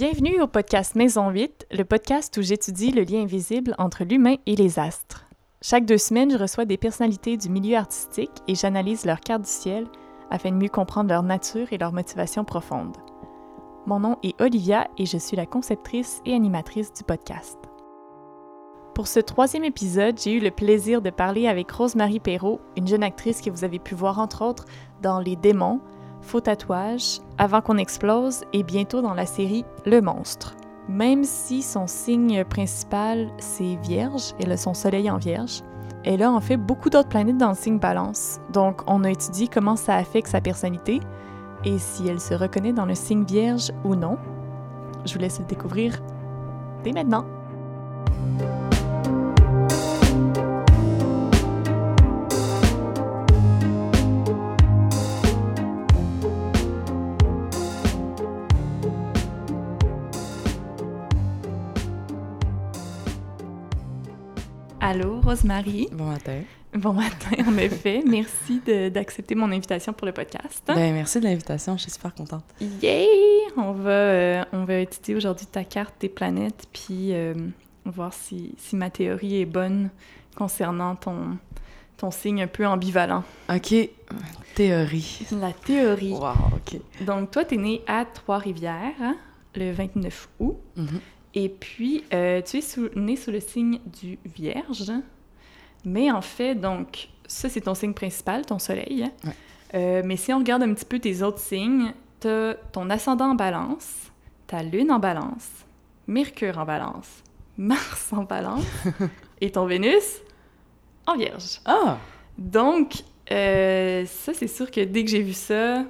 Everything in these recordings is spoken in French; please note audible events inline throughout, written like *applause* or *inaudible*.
Bienvenue au podcast Maison 8, le podcast où j'étudie le lien invisible entre l'humain et les astres. Chaque deux semaines, je reçois des personnalités du milieu artistique et j'analyse leur carte du ciel afin de mieux comprendre leur nature et leur motivation profonde. Mon nom est Olivia et je suis la conceptrice et animatrice du podcast. Pour ce troisième épisode, j'ai eu le plaisir de parler avec Rosemary Perrault, une jeune actrice que vous avez pu voir entre autres dans Les Démons, Faux tatouage, Avant qu'on explose et bientôt dans la série Le Monstre. Même si son signe principal c'est Vierge, elle a son soleil en Vierge, elle a en fait beaucoup d'autres planètes dans le signe Balance. Donc on a étudié comment ça affecte sa personnalité et si elle se reconnaît dans le signe Vierge ou non. Je vous laisse le découvrir dès maintenant. Allô, Rosemary? Bon matin. Bon matin, en effet. *laughs* Merci d'accepter mon invitation pour le podcast. Ben, merci de l'invitation, je suis super contente. Yay! On va, euh, on va étudier aujourd'hui ta carte des planètes, puis euh, voir si, si, ma théorie est bonne concernant ton, ton signe un peu ambivalent. OK. Théorie. La théorie. Wow, OK. Donc, toi, tu es né à Trois-Rivières, hein, le 29 août. Mm-hmm. Et puis, euh, tu es né sous le signe du Vierge. Mais en fait, donc, ça, c'est ton signe principal, ton soleil. Euh, mais si on regarde un petit peu tes autres signes, tu as ton ascendant en balance, ta lune en balance, Mercure en balance, *laughs* Mars en balance *laughs* et ton Vénus en Vierge. Ah! Donc, euh, ça, c'est sûr que dès que j'ai vu ça,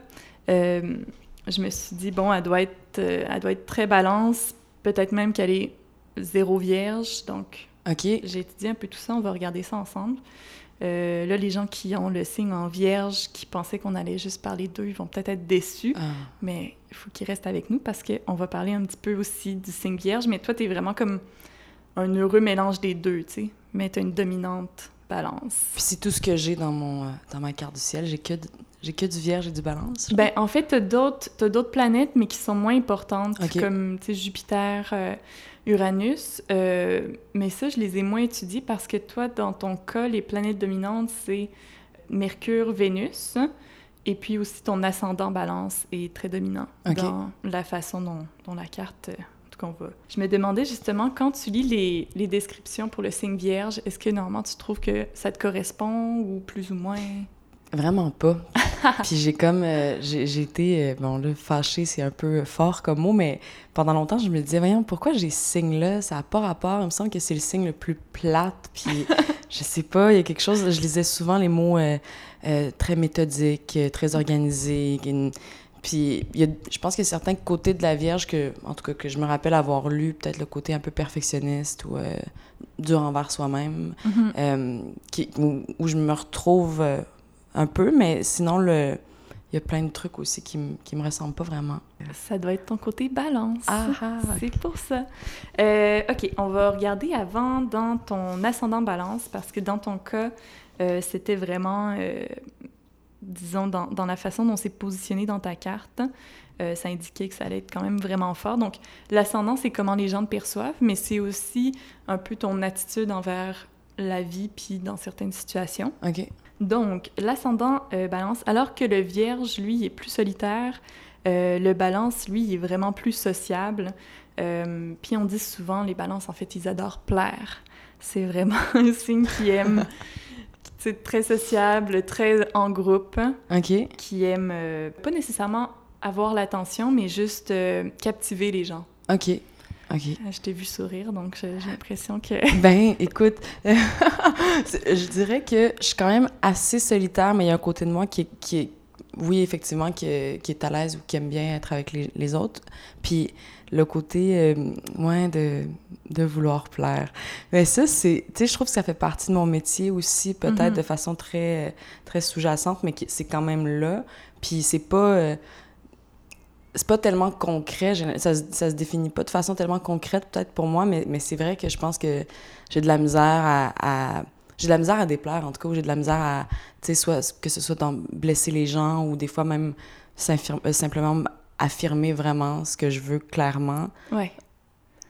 je me suis dit, bon, elle doit être, elle doit être très balance peut-être même qu'elle est zéro vierge. Donc, j'ai étudié un peu tout ça. On va regarder ça ensemble. Euh, là, les gens qui ont le signe en vierge, qui pensaient qu'on allait juste parler d'eux, ils vont peut-être être déçus. Ah. Mais il faut qu'ils restent avec nous parce qu'on va parler un petit peu aussi du signe vierge. Mais toi, tu es vraiment comme un heureux mélange des deux, tu sais. Mais tu as une dominante balance. Puis c'est tout ce que j'ai dans, mon, euh, dans ma carte du ciel. J'ai que, j'ai que du vierge et du balance. Ben, en fait, tu as d'autres planètes, mais qui sont moins importantes, comme Jupiter, euh, Uranus. Euh, mais ça, je les ai moins étudiées parce que toi, dans ton cas, les planètes dominantes, c'est Mercure, Vénus. Et puis aussi, ton ascendant balance est très dominant dans la façon dont, dont la carte qu'on va. Je me demandais justement, quand tu lis les, les descriptions pour le signe vierge, est-ce que normalement tu trouves que ça te correspond ou plus ou moins? Vraiment pas. *laughs* Puis j'ai comme, euh, j'ai été, euh, bon là, fâchée, c'est un peu fort comme mot, mais pendant longtemps, je me disais, voyons, pourquoi j'ai ce signe-là? Ça n'a pas rapport. Il me semble que c'est le signe le plus plate. Puis *laughs* je sais pas, il y a quelque chose, je lisais souvent les mots euh, très méthodiques, très organisés, puis je pense qu'il y a certains côtés de la Vierge que, en tout cas, que je me rappelle avoir lu, peut-être le côté un peu perfectionniste ou dur envers soi-même, mm-hmm. où, je me retrouve un peu, mais sinon, le, il y a plein de trucs aussi qui, qui me ressemblent pas vraiment. Ça doit être ton côté balance. Ah, ah C'est pour ça. OK, on va regarder avant dans ton ascendant balance, parce que dans ton cas, c'était vraiment disons, dans, dans, la façon dont c'est positionné dans ta carte, euh, ça indiquait que ça allait être quand même vraiment fort. Donc, l'ascendant, c'est comment les gens te perçoivent, mais c'est aussi un peu ton attitude envers la vie, puis dans certaines situations. OK. Donc, l'ascendant euh, balance, alors que le vierge, lui, est plus solitaire, euh, le balance, lui, est vraiment plus sociable. puis on dit souvent, les balances, en fait, ils adorent plaire. C'est vraiment *laughs* un signe qui aime c'est très sociable, très en groupe. OK. Qui aime euh, pas nécessairement avoir l'attention, mais juste euh, captiver les gens. OK. OK. Euh, je t'ai vu sourire, donc j'ai l'impression que... *laughs* ben, écoute, *laughs* je dirais que je suis quand même assez solitaire, mais il y a un côté de moi qui qui est oui, effectivement, qui, qui est à l'aise ou qui aime bien être avec les, les autres. Puis le côté, moins de, de vouloir plaire. Mais ça, c'est, tu sais, je trouve que ça fait partie de mon métier aussi, peut-être mm-hmm. de façon très, très sous-jacente, mais c'est quand même là. Puis c'est pas, euh, c'est pas tellement concret, ça, ça se définit pas de façon tellement concrète peut-être pour moi, mais, mais c'est vrai que je pense que j'ai de la misère à, j'ai de la misère à déplaire, en tout cas, j'ai de la misère à, tu sais, que ce soit dans blesser les gens ou des fois même euh, simplement affirmer vraiment ce que je veux clairement, Ouais.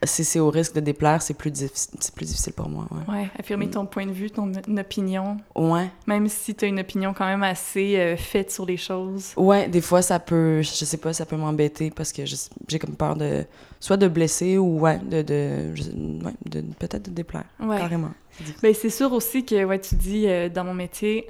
Si c'est au risque de déplaire, c'est plus, c'est plus difficile pour moi. Ouais. Ouais. Affirmer Mm. ton point de vue, ton opinion, Ouais. même si tu as une opinion quand même assez euh, faite sur les choses. Ouais, des fois, ça peut, je sais pas, ça peut m'embêter parce que j'ai comme peur de, soit de blesser ou, ouais, de, de, ouais, de peut-être de déplaire, Ouais. carrément. Ben, c'est sûr aussi que, ouais, tu dis, euh, dans mon métier,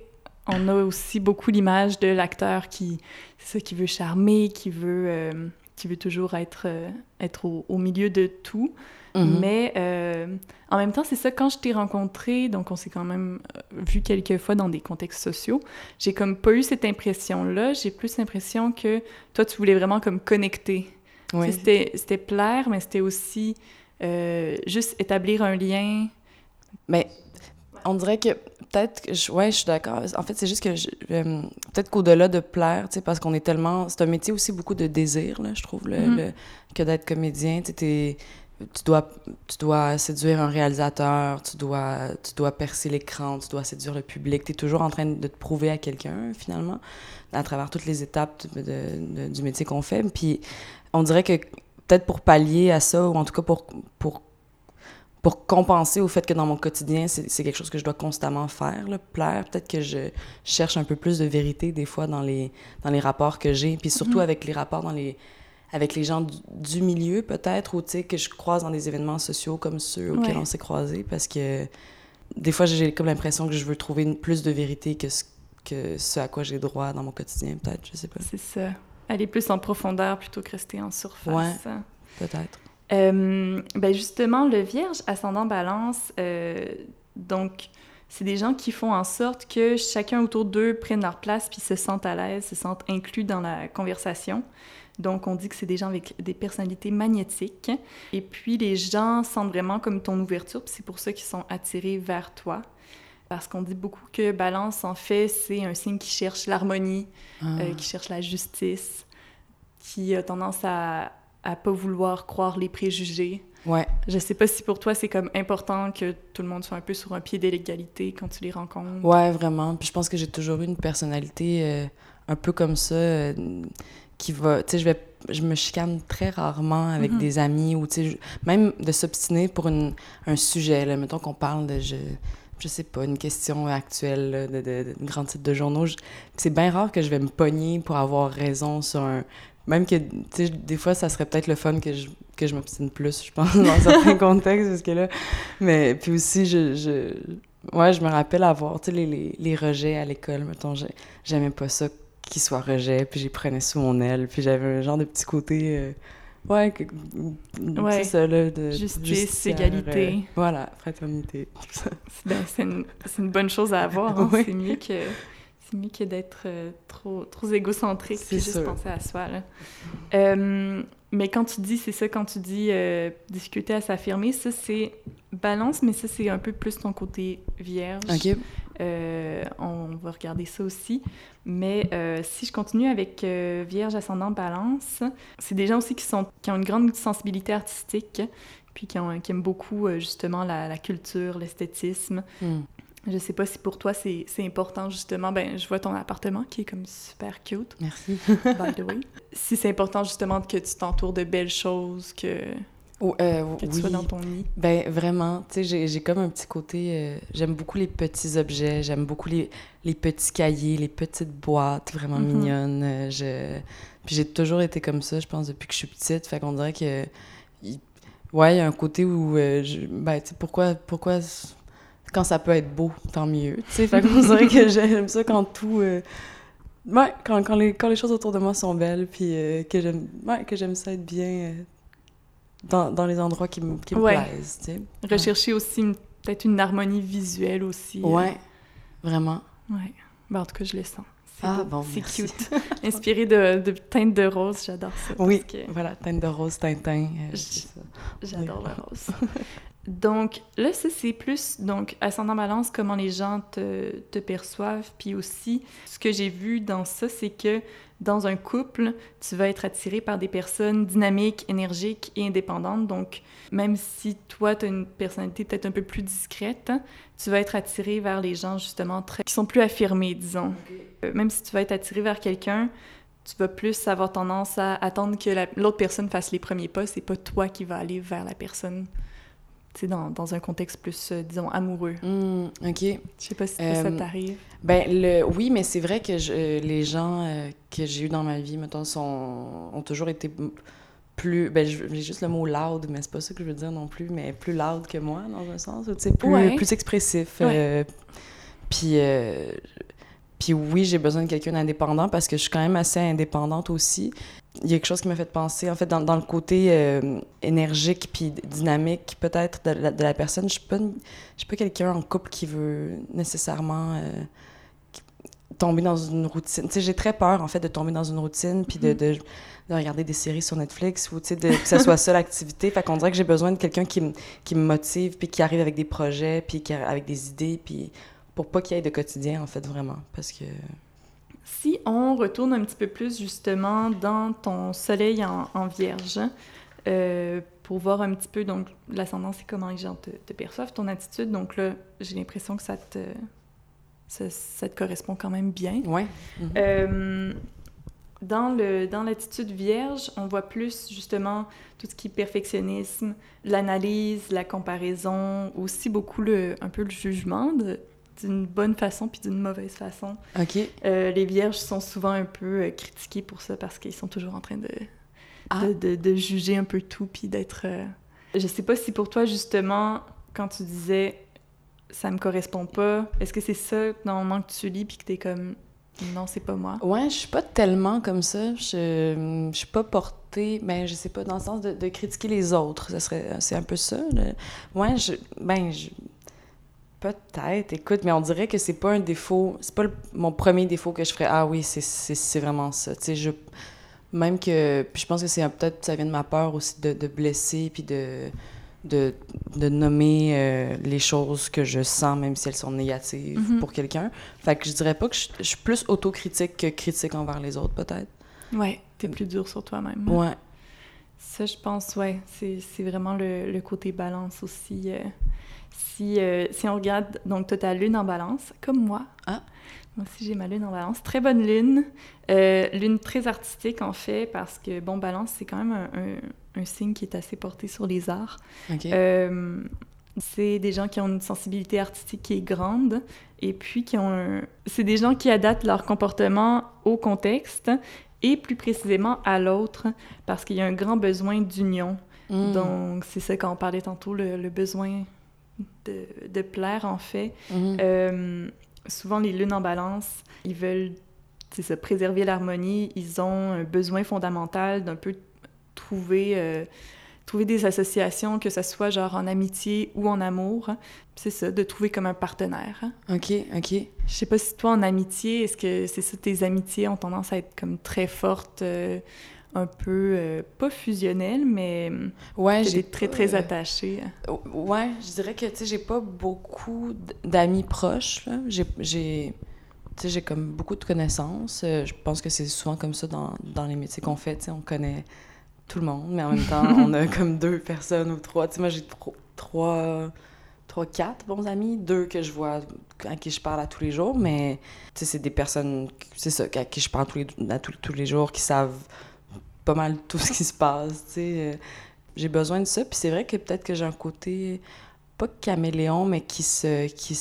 on a aussi beaucoup l'image de l'acteur qui, c'est ça, qui veut charmer, qui veut, euh, qui veut toujours être, euh, être au, au milieu de tout. Mhm. Mais euh, en même temps, c'est ça, quand je t'ai rencontré, donc on s'est quand même euh, vu quelques fois dans des contextes sociaux, j'ai comme pas eu cette impression-là. J'ai plus l'impression que toi, tu voulais vraiment comme connecter. Tu sais, C'était c'était plaire, mais c'était aussi euh, juste établir un lien. Mais on dirait que peut-être que je, ouais, je suis d'accord. En fait, c'est juste que euh, peut-être qu'au-delà de plaire, tu sais, parce qu'on est tellement, c'est un métier aussi beaucoup de désir, là, je trouve, le, Mhm. le- que d'être comédien. Tu tu dois, tu dois séduire un réalisateur, tu dois, tu dois percer l'écran, tu dois séduire le public. Tu es toujours en train de te prouver à quelqu'un, finalement, à travers toutes les étapes de- de- de- du métier qu'on fait. Puis on dirait que peut-être pour pallier à ça, ou en tout cas pour, pour pour compenser au fait que dans mon quotidien, c'est quelque chose que je dois constamment faire, là, plaire. Peut-être que je cherche un peu plus de vérité des fois dans les, dans les rapports que j'ai, puis surtout Mhm. avec les rapports dans les, avec les gens du, du milieu peut-être, ou tu sais, que je croise dans des événements sociaux comme ceux auxquels Ouais. on s'est croisés, parce que des fois, j'ai comme l'impression que je veux trouver une- plus de vérité que ce, que ce à quoi j'ai droit dans mon quotidien, peut-être, je sais pas. C'est ça. Aller plus en profondeur plutôt que rester en surface. Ouais. Peut-être. Euh, ben justement, le Vierge ascendant Balance, euh, donc c'est des gens qui font en sorte que chacun autour d'eux prenne leur place puis se sentent à l'aise, se sentent inclus dans la conversation. Donc on dit que c'est des gens avec des personnalités magnétiques. Et puis les gens sentent vraiment comme ton ouverture, puis c'est pour ça qu'ils sont attirés vers toi. Parce qu'on dit beaucoup que Balance, en fait, c'est un signe qui cherche l'harmonie, Ah. euh, qui cherche la justice, qui a tendance à à pas vouloir croire les préjugés. Ouais. Je sais pas si pour toi c'est comme important que tout le monde soit un peu sur un pied d'égalité quand tu les rencontres. Ouais, vraiment. Puis je pense que j'ai toujours eu une personnalité euh, un peu comme ça, euh, qui va... Tu sais, je vais... Je me chicane très rarement avec Mhm. des amis ou, tu sais, même de s'obstiner pour une, un sujet, là. Mettons qu'on parle de... Je, je sais pas, une question actuelle, là, de, de, de, de grands titres de journaux. C'est bien rare que je vais me pogner pour avoir raison sur un... Même que, tu sais, des fois, ça serait peut-être le fun que je, que je m'obstine plus, je pense, dans certains *laughs* contextes, parce que là... Mais puis aussi, je... je Ouais, je me rappelle avoir, tu sais, les, les, les rejets à l'école, mettons, j'ai- j'aimais pas ça qu'ils soient rejets, puis j'y prenais sous mon aile, puis j'avais un genre de petit côté, euh, ouais, que, Ouais. ça, là, de Justice, égalité. euh, voilà, fraternité. C'est une, une bonne chose à avoir. hein. *laughs* C'est mieux que c'est mieux que d'être euh, trop trop égocentrique puis juste penser à soi. Là. Euh, mais quand tu dis, c'est ça, quand tu dis euh, difficulté à s'affirmer, ça c'est balance, mais ça c'est un peu plus ton côté vierge. OK. Euh, on va regarder ça aussi. Mais si je continue avec Vierge ascendant Balance, c'est des gens aussi qui, sont, qui ont une grande sensibilité artistique, puis qui, ont- qui aiment beaucoup justement la, la culture, l'esthétisme. Hmm. Je sais pas si pour toi c'est c'est important justement. Ben, je vois ton appartement qui est comme super cute, Merci. by the way. *laughs* si c'est important justement que tu t'entoures de belles choses, que, Oh, euh, que tu oui. sois dans ton lit. Ben vraiment, tu sais, j'ai- j'ai comme un petit côté... euh, j'aime beaucoup les petits objets, j'aime beaucoup les, les petits cahiers, les petites boîtes vraiment Mhm. mignonnes. euh, je... Puis j'ai toujours été comme ça, je pense, depuis que je suis petite. Fait qu'on dirait que... Ouais, il y a un côté où... euh, je... Ben, tu sais, pourquoi... pourquoi... Quand ça peut être beau, tant mieux, tu sais. Fait qu'on dirait que j'aime ça quand tout... euh, Ouais, quand, quand, les, quand les choses autour de moi sont belles, puis euh, que j'aime ouais, que j'aime ça être bien euh, dans, dans les endroits qui, me- qui Ouais. plaisent, tu sais. Rechercher aussi peut-être une harmonie visuelle aussi. Ouais, vraiment. Ouais. Ben, en tout cas, je le sens. C'est Ah, bon, c'est cute. *laughs* Inspiré de, de teintes de rose, j'adore ça. Oui, que voilà, teinte de rose, Tintin. J'adore le rose. *laughs* donc, là, ça, c'est plus, donc, ascendant balance, comment les gens te, te perçoivent. Puis aussi, ce que j'ai vu dans ça, c'est que dans un couple, tu vas être attiré par des personnes dynamiques, énergiques et indépendantes. Donc, même si toi, tu as une personnalité peut-être un peu plus discrète, tu vas être attiré vers les gens, justement, très, qui sont plus affirmés, disons. Euh, Même si tu vas être attiré vers quelqu'un, tu vas plus avoir tendance à attendre que l'autre personne fasse les premiers pas. C'est pas toi qui vas aller vers la personne. Dans, dans, un contexte plus, euh, disons, amoureux. Mmh, OK. Je sais pas si ça euh, t'arrive. Ben, le, oui, mais c'est vrai que je, les gens euh, que j'ai eu dans ma vie, mettons, sont, ont toujours été plus... Ben, j'ai juste le mot loud, mais c'est pas ça que je veux dire non plus, mais plus loud que moi, dans un sens. Tu sais, plus, plus expressif. puis puis oui, j'ai besoin de quelqu'un d'indépendant parce que je suis quand même assez indépendante aussi. Il y a quelque chose qui m'a fait penser, en fait, dans, dans le côté euh, énergique puis dynamique, peut-être, de, de, la personne. Je suis pas, suis pas quelqu'un en couple qui veut nécessairement euh, tomber dans une routine. Tu sais, j'ai très peur, en fait, de tomber dans une routine puis de, mm-hmm. de, de, regarder des séries sur Netflix ou, tu sais, que ça soit ça *laughs* l'activité. Fait qu'on dirait que j'ai besoin de quelqu'un qui, qui me motive puis qui arrive avec des projets puis qui, avec des idées puis pour pas qu'il y ait de quotidien, en fait, vraiment. Parce que. Si on retourne un petit peu plus, justement, dans ton soleil en, vierge, euh, pour voir un petit peu, donc, l'ascendance et comment les gens te, te, perçoivent, ton attitude. Donc là, j'ai l'impression que ça te, ça, te correspond quand même bien. Oui. Euh, dans le dans l'attitude vierge, on voit plus justement tout ce qui est perfectionnisme, l'analyse, la comparaison, aussi beaucoup le un peu le jugement de d'une bonne façon puis d'une mauvaise façon. OK. Euh, les vierges sont souvent un peu euh, critiqués pour ça parce qu'ils sont toujours en train de, ah. de, de, juger un peu tout puis d'être... Euh... Je sais pas si pour toi, justement, quand tu disais « ça me correspond pas », est-ce que c'est ça, normalement, que tu lis puis que t'es comme « non, c'est pas moi ». Ouais, je suis pas tellement comme ça. Je, je suis pas portée... Ben, je sais pas, dans le sens de, de critiquer les autres. Ça serait... C'est un peu ça. Ouais, je... Ben, je Peut-être, écoute, mais on dirait que c'est pas un défaut, c'est pas mon premier défaut que je ferais. Ah oui, c'est vraiment ça. Tu sais, je. Même que. Puis je pense que c'est peut-être ça vient de ma peur aussi de, de blesser, puis de, de, de nommer euh, les choses que je sens, même si elles sont négatives mm-hmm. pour quelqu'un. Fait que je dirais pas que je, suis plus autocritique que critique envers les autres, peut-être. Ouais, t'es plus dur sur toi-même. Ouais. Ça, je pense, ouais, c'est vraiment le, le, côté balance aussi. Euh, si, euh, si on regarde, donc tu as ta lune en balance, comme moi. Ah. Moi aussi, j'ai ma lune en balance. Très bonne lune. Euh, lune très artistique, en fait, parce que, bon, balance, c'est quand même un, un, signe qui est assez porté sur les arts. Euh, c'est des gens qui ont une sensibilité artistique qui est grande et puis qui ont C'est des gens qui adaptent leur comportement au contexte et plus précisément à l'autre parce qu'il y a un grand besoin d'union. Hmm. Donc, c'est ça quand on parlait tantôt, le, le besoin de, de plaire, en fait. Mhm. Euh, souvent, les lunes en balance, ils veulent se préserver l'harmonie. Ils ont un besoin fondamental d'un peu trouver, euh, trouver des associations, que ce soit genre en amitié ou en amour. C'est ça, de trouver comme un partenaire. OK, OK. Je sais pas si toi, en amitié, est-ce que c'est ça, tes amitiés ont tendance à être comme très fortes euh, un peu, euh, pas fusionnel, mais ouais, j'ai très, très attaché. Ouais, je dirais que, tu sais, j'ai pas beaucoup d'amis proches, J'ai, j'ai, tu sais, j'ai comme beaucoup de connaissances. Euh, je pense que c'est souvent comme ça dans, dans les métiers qu'on fait, tu sais, on connaît tout le monde, mais en même temps, on a *laughs* comme deux personnes ou trois. Tu sais, moi, j'ai trois, trois, quatre bons amis, deux que je vois, à qui je parle à tous les jours, mais, tu sais, c'est des personnes, c'est ça, à qui je parle tous les, à tous, tous les jours, qui savent pas mal tout ce qui se passe. Euh, j'ai besoin de ça, puis c'est vrai que peut-être que j'ai un côté, pas caméléon, mais qui se, qui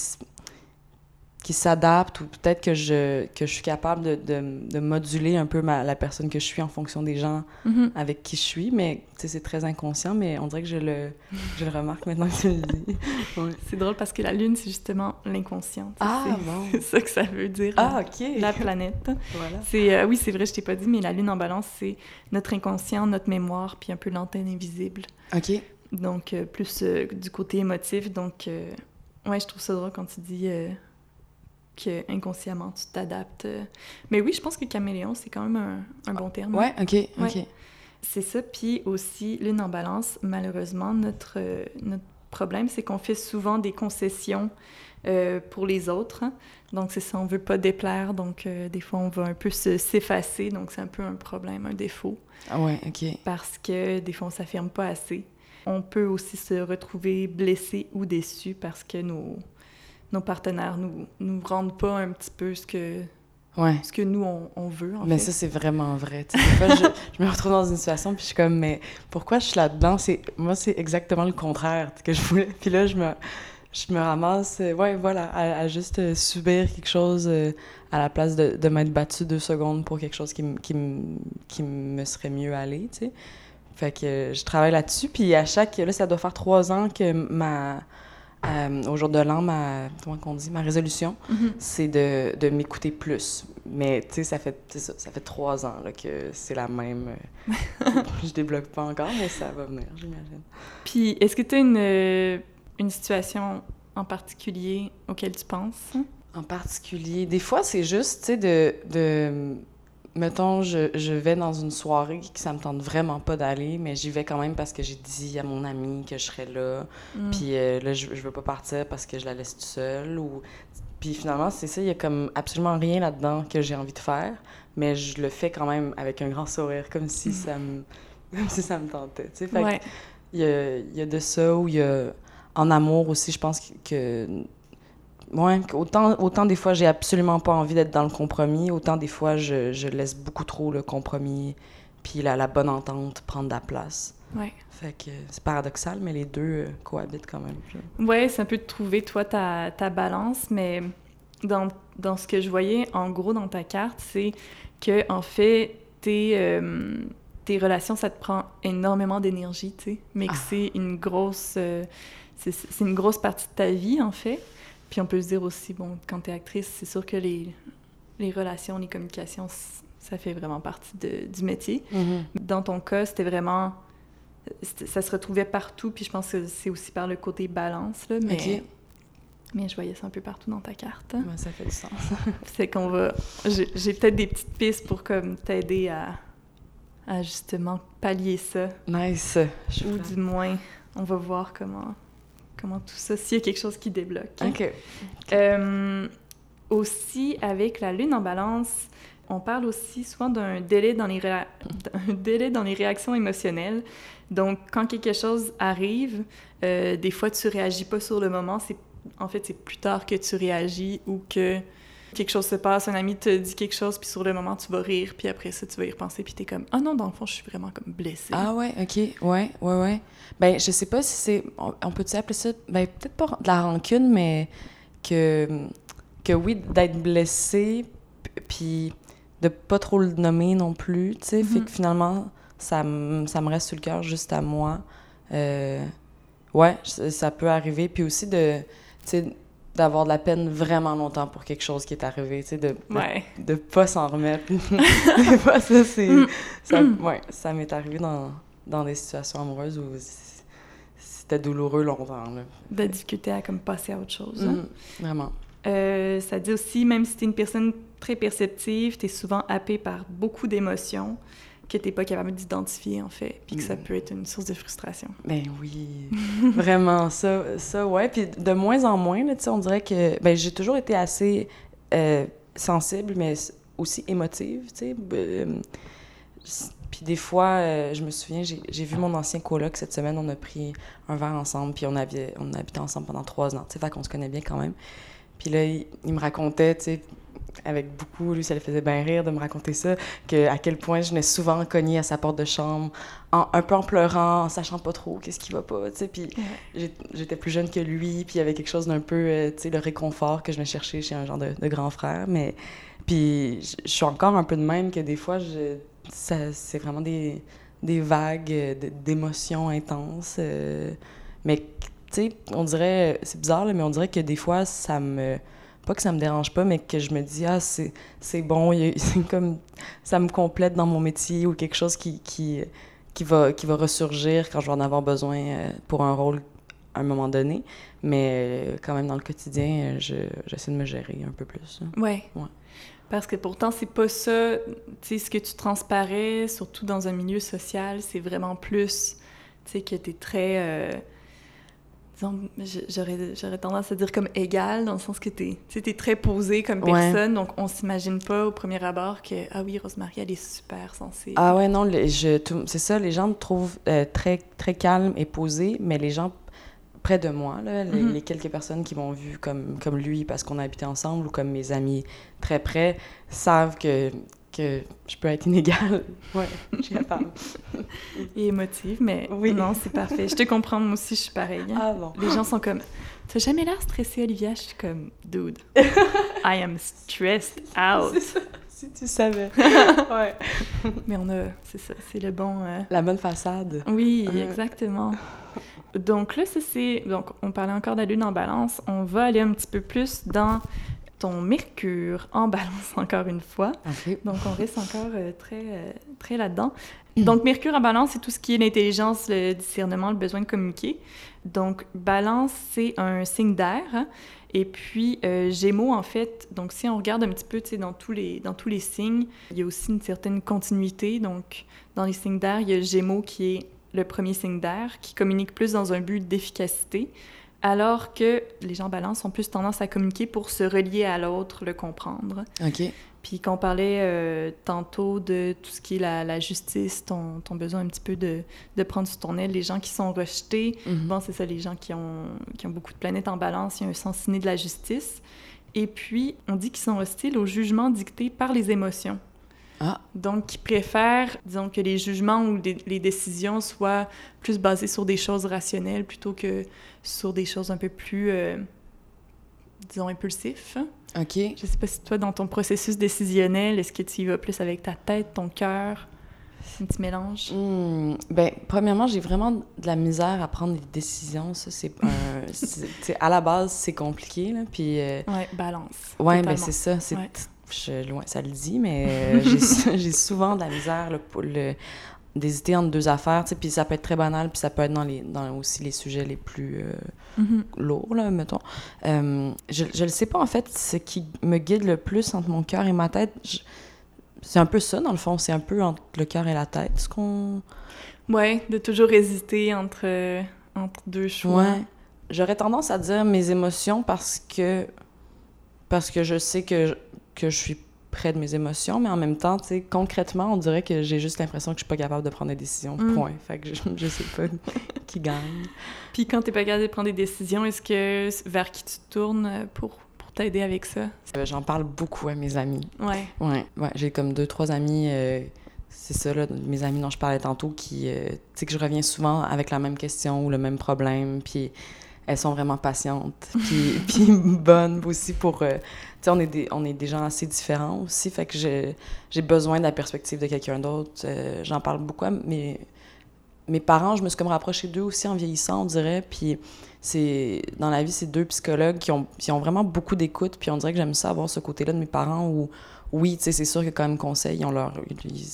qui s'adapte ou peut-être que je, que je suis capable de, de, de moduler un peu ma, la personne que je suis en fonction des gens mm-hmm. avec qui je suis. Mais c'est très inconscient, mais on dirait que je le, je le remarque maintenant que tu le dis. *laughs* C'est drôle parce que la Lune, c'est justement l'inconscient. Ah, *laughs* C'est ça que ça veut dire. Ah, OK. La planète. voilà. Euh, oui, c'est vrai, je t'ai pas dit, mais la Lune en balance, c'est notre inconscient, notre mémoire, puis un peu l'antenne invisible. OK. Donc, euh, plus euh, du côté émotif. Donc, ouais, je trouve ça drôle quand tu dis que inconsciemment tu t'adaptes. Mais oui, je pense que caméléon, c'est quand même un, bon terme. Ouais, ok, ok. C'est ça. Puis aussi, lune en balance, malheureusement, notre, notre problème, c'est qu'on fait souvent des concessions euh, pour les autres. Donc, c'est ça, on veut pas déplaire. Donc, euh, des fois, on va un peu s'effacer. Donc, c'est un peu un problème, un défaut. Ah ouais, OK. Parce que des fois, on s'affirme pas assez. On peut aussi se retrouver blessé ou déçu parce que nos, nos partenaires nous, nous rendent pas un petit peu ce que ce que nous, on, veut. mais ça, c'est vraiment vrai. Fois, je, je, me retrouve dans une situation, puis je suis comme, mais pourquoi je suis là-dedans? Moi, c'est exactement le contraire que je voulais. Puis là, je me, je me ramasse, euh, ouais, voilà, à, juste euh, subir quelque chose euh, à la place de, de m'être battu deux secondes pour quelque chose qui, qui, qui me serait mieux allé, tu sais. Fait que je travaille là-dessus, puis à chaque... Là, ça doit faire trois ans que ma... au jour de l'an, ma... Comment qu'on dit? Ma résolution, mm-hmm. c'est de, de m'écouter plus. Mais, tu sais, ça fait, ça, ça, fait trois ans là, que c'est la même... *laughs* je débloque pas encore, mais ça va venir, j'imagine. Puis, est-ce que tu as une une situation en particulier auquel tu penses? En particulier, des fois, c'est juste, tu sais, de, de... Mettons, je, je, vais dans une soirée que ça me tente vraiment pas d'aller, mais j'y vais quand même parce que j'ai dit à mon ami que je serais là. Mm. Puis euh, là, je, je, veux pas partir parce que je la laisse toute seule. Ou... Puis finalement, c'est ça, il y a comme absolument rien là-dedans que j'ai envie de faire, mais je le fais quand même avec un grand sourire, comme si, mm. ça, me... *laughs* comme si ça me tentait. Tu sais, fait il, y a, il y a de ça où il y a en amour aussi, je pense que. Ouais, autant, autant des fois, j'ai absolument pas envie d'être dans le compromis, autant des fois, je, je laisse beaucoup trop le compromis, puis la, la bonne entente prendre de la place. Ouais. Fait que c'est paradoxal, mais les deux euh, cohabitent quand même. Ouais, c'est un peu de trouver, toi, ta, ta balance, mais dans, dans, ce que je voyais, en gros, dans ta carte, c'est que, en fait, tes, euh, tes relations, ça te prend énormément d'énergie, tu sais, mais que ah. c'est une grosse. Euh, c'est une grosse partie de ta vie, en fait. Puis on peut se dire aussi, bon, quand tu es actrice, c'est sûr que les, les relations, les communications, ça fait vraiment partie de, du métier. Mm-hmm. Dans ton cas, c'était vraiment... Ça se retrouvait partout, puis je pense que c'est aussi par le côté balance, là, mais... Mais je voyais ça un peu partout dans ta carte. ça fait du sens. *laughs* c'est qu'on va... J'ai peut-être des petites pistes pour comme t'aider à, à justement pallier ça. Nice. Ou du moins, on va voir comment comment tout ça, s'il y a quelque chose qui débloque. OK. Euh, aussi, avec la lune en balance, on parle aussi souvent d'un délai, dans les délai dans les réactions émotionnelles. Donc, quand quelque chose arrive, euh, des fois, tu réagis pas sur le moment. C'est En fait, c'est plus tard que tu réagis ou que quelque chose se passe, un ami te dit quelque chose, puis sur le moment, tu vas rire, puis après ça, tu vas y repenser, puis t'es comme « Ah non, dans le fond, je suis vraiment comme blessée. » Ah ouais, OK, ouais, ouais, ouais. Ben, je sais pas si c'est... On peut-tu appeler ça... Ben, peut-être pas de la rancune, mais que... Que oui, d'être blessée, puis de pas trop le nommer non plus, tu sais, fait mm-hmm. que finalement, ça, ça me reste sur le cœur juste à moi. Euh, ouais, ça peut arriver, puis aussi de... Tu sais, d'avoir de la peine vraiment longtemps pour quelque chose qui est arrivé, tu sais, de, de, pas s'en remettre. *laughs* des fois, ça, c'est... Mm. Ça, ouais, ça m'est arrivé dans, dans des situations amoureuses où c'était douloureux longtemps, là. De discuter à comme passer à autre chose. Hein. Mm, vraiment. Euh, ça dit aussi, même si tu es une personne très perceptive, tu es souvent happée par beaucoup d'émotions que tu n'es pas capable d'identifier, en fait, puis que ça mm. peut être une source de frustration. Ben oui, *laughs* vraiment, ça, ça, ouais. Puis de moins en moins, tu sais, on dirait que... Ben, j'ai toujours été assez euh, sensible, mais aussi émotive, tu sais. Euh, puis des fois, euh, je me souviens, j'ai vu mon ancien coloc cette semaine, on a pris un verre ensemble, puis on, avait, on habitait ensemble pendant trois ans, tu sais, fait qu'on se connaît bien quand même. Puis là, il, il me racontait, tu sais, avec beaucoup, lui, ça le faisait bien rire de me raconter ça, que à quel point je venais souvent cogner à sa porte de chambre, en, un peu en pleurant, en sachant pas trop qu'est-ce qui va pas, tu sais, puis j'étais plus jeune que lui, puis il y avait quelque chose d'un peu, euh, tu sais, le réconfort que je venais chercher chez un genre de, grand frère, mais puis je suis encore un peu de même que des fois, c'est vraiment des, des vagues d'émotions intenses, euh, mais tu sais, on dirait, c'est bizarre, mais on dirait que des fois, ça me pas que ça me dérange pas, mais que je me dis, ah, c'est bon, *laughs* c'est comme, ça me complète dans mon métier ou quelque chose qui, qui, qui, va, qui va ressurgir quand je vais en avoir besoin euh, pour un rôle à un moment donné. Mais euh, quand même, dans le quotidien, j'essaie de me gérer un peu plus. Oui. Ouais. Parce que pourtant, c'est pas ça, tu sais, ce que tu transparais, surtout dans un milieu social, c'est vraiment plus, tu sais, que tu es très... Euh, j'aurais tendance à dire comme égal, dans le sens que tu es, très posé comme personne, donc on s'imagine pas au premier abord que, ah oui, Rosemary, elle est super sensible. Ah ouais, non, c'est ça, les gens me trouvent euh, très, très calme et posé, mais les gens près de moi, là, les, Mhm. les quelques personnes qui m'ont vu comme, comme lui parce qu'on a habité ensemble ou comme mes amis très près, savent que, que je peux être inégale. *laughs* Ouais, je suis capable. Et émotive, mais Oui. non, c'est parfait. Je te comprends, moi aussi, je suis pareille. Ah bon. Les gens sont comme, t'as jamais l'air stressé, Olivia? Je suis comme, dude, *laughs* I am stressed out. Ça, si tu savais. *laughs* ouais. Mais on a, c'est ça, c'est le bon... euh, La bonne façade. Oui, Euh. exactement. Donc là, ça c'est. Donc, on parlait encore de la lune en balance. On va aller un petit peu plus dans ton Mercure en balance, encore une fois. Donc, on reste encore euh, très, euh, très là-dedans. Donc, Mercure en balance, c'est tout ce qui est l'intelligence, le discernement, le besoin de communiquer. Donc, balance, c'est un signe d'air. hein. Et puis, euh, Gémeaux, en fait, donc si on regarde un petit peu, dans tous les, dans tous les signes, il y a aussi une certaine continuité. Donc, dans les signes d'air, il y a Gémeaux qui est le premier signe d'air, qui communique plus dans un but d'efficacité, alors que les gens balance ont plus tendance à communiquer pour se relier à l'autre, le comprendre. OK. Puis qu'on parlait euh, tantôt de tout ce qui est la, la justice, ton, ton besoin un petit peu de, de prendre sur ton aile les gens qui sont rejetés. Mhm. Bon, c'est ça, les gens qui ont, qui ont beaucoup de planètes en balance, il y a un sens inné de la justice. Et puis, on dit qu'ils sont hostiles au jugement dicté par les émotions. Ah. Donc, qui préfèrent, disons, que les jugements ou des- les décisions soient plus basées sur des choses rationnelles plutôt que sur des choses un peu plus, euh, disons, impulsifs. OK. Je sais pas si toi, dans ton processus décisionnel, est-ce que tu y vas plus avec ta tête, ton cœur, un petit mélange? Hmm, ben, premièrement, j'ai vraiment de la misère à prendre des décisions. Ça, c'est *laughs* sais, à la base, c'est compliqué, là. Puis, euh, Ouais, balance. ouais, ben totalement. c'est ça. C'est... Ouais. Je, loin, ça le dit, mais euh, j'ai, *laughs* souvent de la misère, là, pour le... d'hésiter entre deux affaires, tu sais. Puis ça peut être très banal, puis ça peut être dans, les... dans aussi les sujets les plus... euh, Mhm. lourd, là, mettons. Euh, je, je le sais pas, en fait, ce qui me guide le plus entre mon cœur et ma tête. C'est un peu ça, dans le fond. C'est un peu entre le cœur et la tête, ce qu'on... Ouais, de toujours hésiter entre, euh, entre deux choix. Ouais. J'aurais tendance à dire mes émotions parce que... Parce que je sais que je, que je suis près de mes émotions, mais en même temps, tu sais, concrètement, on dirait que j'ai juste l'impression que je suis pas capable de prendre des décisions. Mm. Point. Fait que je, je sais pas *laughs* qui gagne. Puis quand t'es pas capable de prendre des décisions, est-ce que vers qui tu te tournes pour, pour t'aider avec ça? Euh, J'en parle beaucoup à mes amis. Ouais. Ouais, ouais, j'ai comme deux, trois amis, euh, c'est ça, là, mes amis dont je parlais tantôt, qui, euh, tu sais, que je reviens souvent avec la même question ou le même problème, puis elles sont vraiment patientes, puis, *laughs* puis bonnes aussi pour... euh, sais, on, est des- on est des gens assez différents aussi, fait que j'ai besoin de la perspective de quelqu'un d'autre. Euh, J'en parle beaucoup à mes, mes parents, je me suis comme rapprochée d'eux aussi en vieillissant, on dirait, puis c'est dans la vie, c'est deux psychologues qui ont, qui ont vraiment beaucoup d'écoute, puis on dirait que j'aime ça avoir ce côté-là de mes parents où oui, tu sais, c'est sûr que quand même conseil, ils ont leur ils,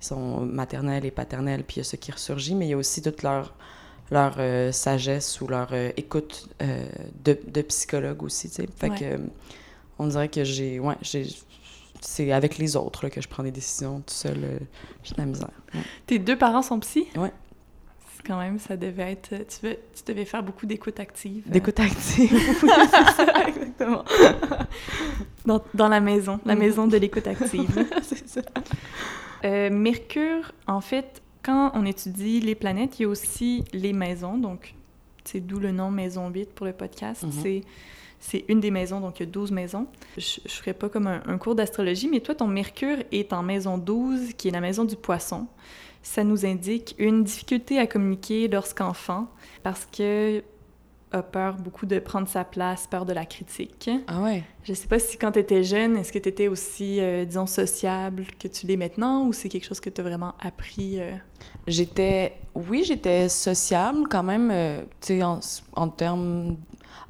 sont maternels et paternels, puis il y a ce qui ressurgit, mais il y a aussi toute leur leur euh, sagesse ou leur euh, écoute euh, de, de psychologue aussi, tu sais. Fait Ouais. que on dirait que j'ai ouais, j'ai c'est avec les autres là, que je prends des décisions tout seul, euh, j'ai de la misère. Ouais. Tes deux parents sont psy? C'est Quand même, ça devait être... Tu, veux- tu devais faire beaucoup d'écoute active. euh, D'écoute active. *laughs* *laughs* Exactement. *laughs* dans, dans la maison, la Mhm. maison de l'écoute active. c'est ça. Euh, Mercure, en fait, quand on étudie les planètes, il y a aussi les maisons. Donc, c'est d'où le nom Maison 8 pour le podcast. Mhm. C'est c'est une des maisons, donc il y a 12 maisons. Je ne ferai pas comme un, un cours d'astrologie, mais toi, ton Mercure est en maison 12, qui est la maison du poisson. Ça nous indique une difficulté à communiquer lorsqu'enfant, parce que a peur beaucoup de prendre sa place, peur de la critique. Ah ouais? Je sais pas si quand tu étais jeune, est-ce que tu étais aussi, euh, disons, sociable que tu l'es maintenant ou c'est quelque chose que tu as vraiment appris? euh? J'étais, oui, j'étais sociable quand même, euh, tu sais, en, en termes,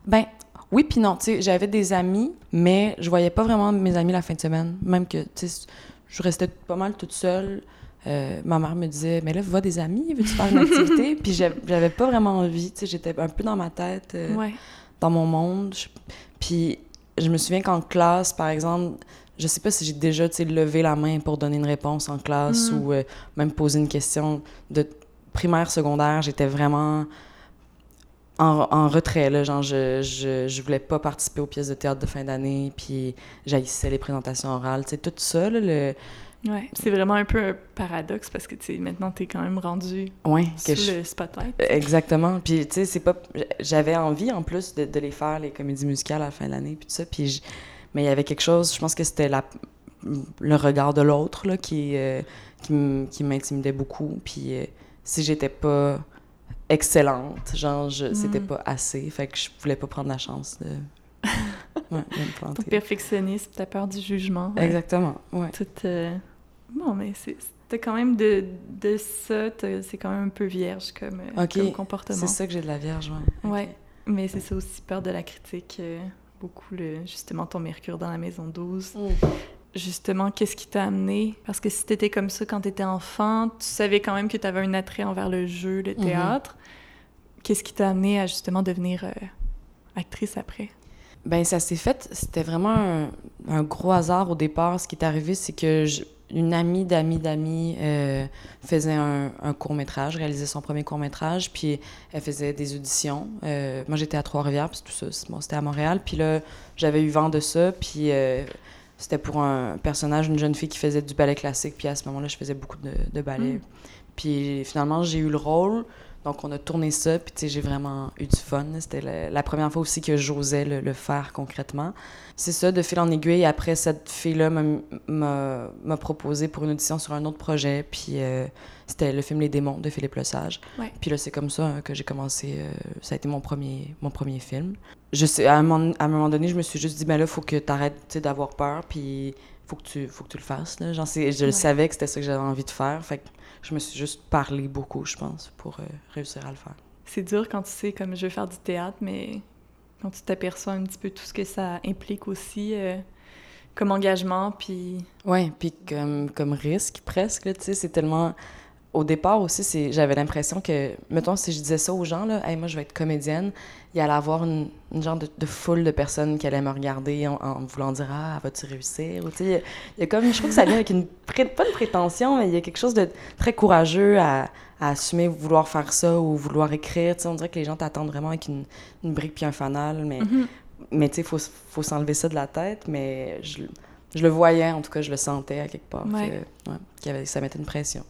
ben, oui puis non, tu sais, j'avais des amis, mais je voyais pas vraiment mes amis la fin de semaine, même que, tu sais, je restais pas mal toute seule. Euh, ma mère me disait, mais là, va des amis, veux-tu faire une activité? *laughs* puis j'avais pas vraiment envie, tu sais, j'étais un peu dans ma tête, euh, Ouais. dans mon monde. Je- Puis je me souviens qu'en classe, par exemple, je sais pas si j'ai déjà, tu sais, levé la main pour donner une réponse en classe Mm. ou euh, même poser une question de primaire, secondaire, j'étais vraiment en, en retrait, là, genre je, je, je voulais pas participer aux pièces de théâtre de fin d'année, puis j'haïssais les présentations orales, tu sais, tout ça, là, le, Ouais, c'est vraiment un peu un paradoxe parce que, tu maintenant, t'es quand même rendu Ouais, sous je- le spotlight. Exactement. Puis, tu sais, c'est pas... J'avais envie, en plus, de, de les faire, les comédies musicales, à la fin de l'année, puis tout ça. Puis, je- mais il y avait quelque chose, je pense que c'était la... le regard de l'autre, là, qui, euh, qui m'intimidait beaucoup. Puis, euh, si j'étais pas excellente, genre, je- c'était Mm. pas assez. Fait que je voulais pas prendre la chance de... *laughs* ouais, de me Ton planter. perfectionnisme, ta peur du jugement. ouais. Exactement, ouais. Tout, euh, Bon, mais c'est t'as quand même de, de ça, c'est quand même un peu vierge comme, euh, comme comportement. C'est ça que j'ai de la vierge, ouais. Ouais, mais c'est ça aussi, peur de la critique. euh, beaucoup, le, justement, ton Mercure dans la maison 12. Ok. Justement, qu'est-ce qui t'a amené? Parce que si t'étais comme ça quand t'étais enfant, tu savais quand même que t'avais un attrait envers le jeu, le Mhm. théâtre. Qu'est-ce qui t'a amené à justement devenir euh, actrice après? Ben, ça s'est fait, c'était vraiment un, un gros hasard au départ. Ce qui est arrivé, c'est que je- une amie d'amis d'amis euh, faisait un, un court-métrage, réalisait son premier court-métrage, puis elle faisait des auditions. Euh, moi, j'étais à Trois-Rivières, puis tout ça, bon, c'était à Montréal. Puis là, j'avais eu vent de ça, puis euh, c'était pour un personnage, une jeune fille qui faisait du ballet classique, puis à ce moment-là, je faisais beaucoup de, de ballet. Mm. Puis finalement, j'ai eu le rôle. Donc, on a tourné ça, puis tu sais, j'ai vraiment eu du fun. C'était la, la première fois aussi que j'osais le, le faire concrètement. C'est ça, de fil en aiguille. Après, cette fille-là m'a- proposé pour une audition sur un autre projet, puis euh, c'était le film Les démons de Philippe Lesage. Ouais. Puis là, c'est comme ça hein, que j'ai commencé. euh, ça a été mon premier, mon premier film. Je sais, à un, moment, à un moment donné, je me suis juste dit, ben là, faut que tu arrêtes d'avoir peur, puis faut que tu, faut que tu le fasses. Là. Genre, je le savais que c'était ça que j'avais envie de faire. Fait que je me suis juste parlé beaucoup, je pense, pour euh, réussir à le faire. C'est dur quand tu sais, comme je veux faire du théâtre, mais quand tu t'aperçois un petit peu tout ce que ça implique aussi euh, comme engagement, puis... Ouais, puis comme, comme risque presque, tu sais, c'est tellement... Au départ aussi, j'avais l'impression que, mettons, si je disais ça aux gens, là, moi, je vais être comédienne, il y allait avoir une, genre de, foule de personnes qui allaient me regarder en, en voulant dire « Ah, vas-tu réussir? » Ou il y a- il y a comme, je trouve que ça vient avec une, pas une prétention, mais il y a quelque chose de très courageux à, à assumer vouloir faire ça ou vouloir écrire, tu sais, on dirait que les gens t'attendent vraiment avec une, une brique puis un fanal, mais... Mhm. Mais tu sais, il faut, faut s'enlever ça de la tête, mais je, je le voyais, en tout cas, je le sentais à quelque part. Ouais. que, ouais, qu'il y avait, ça mettait une pression.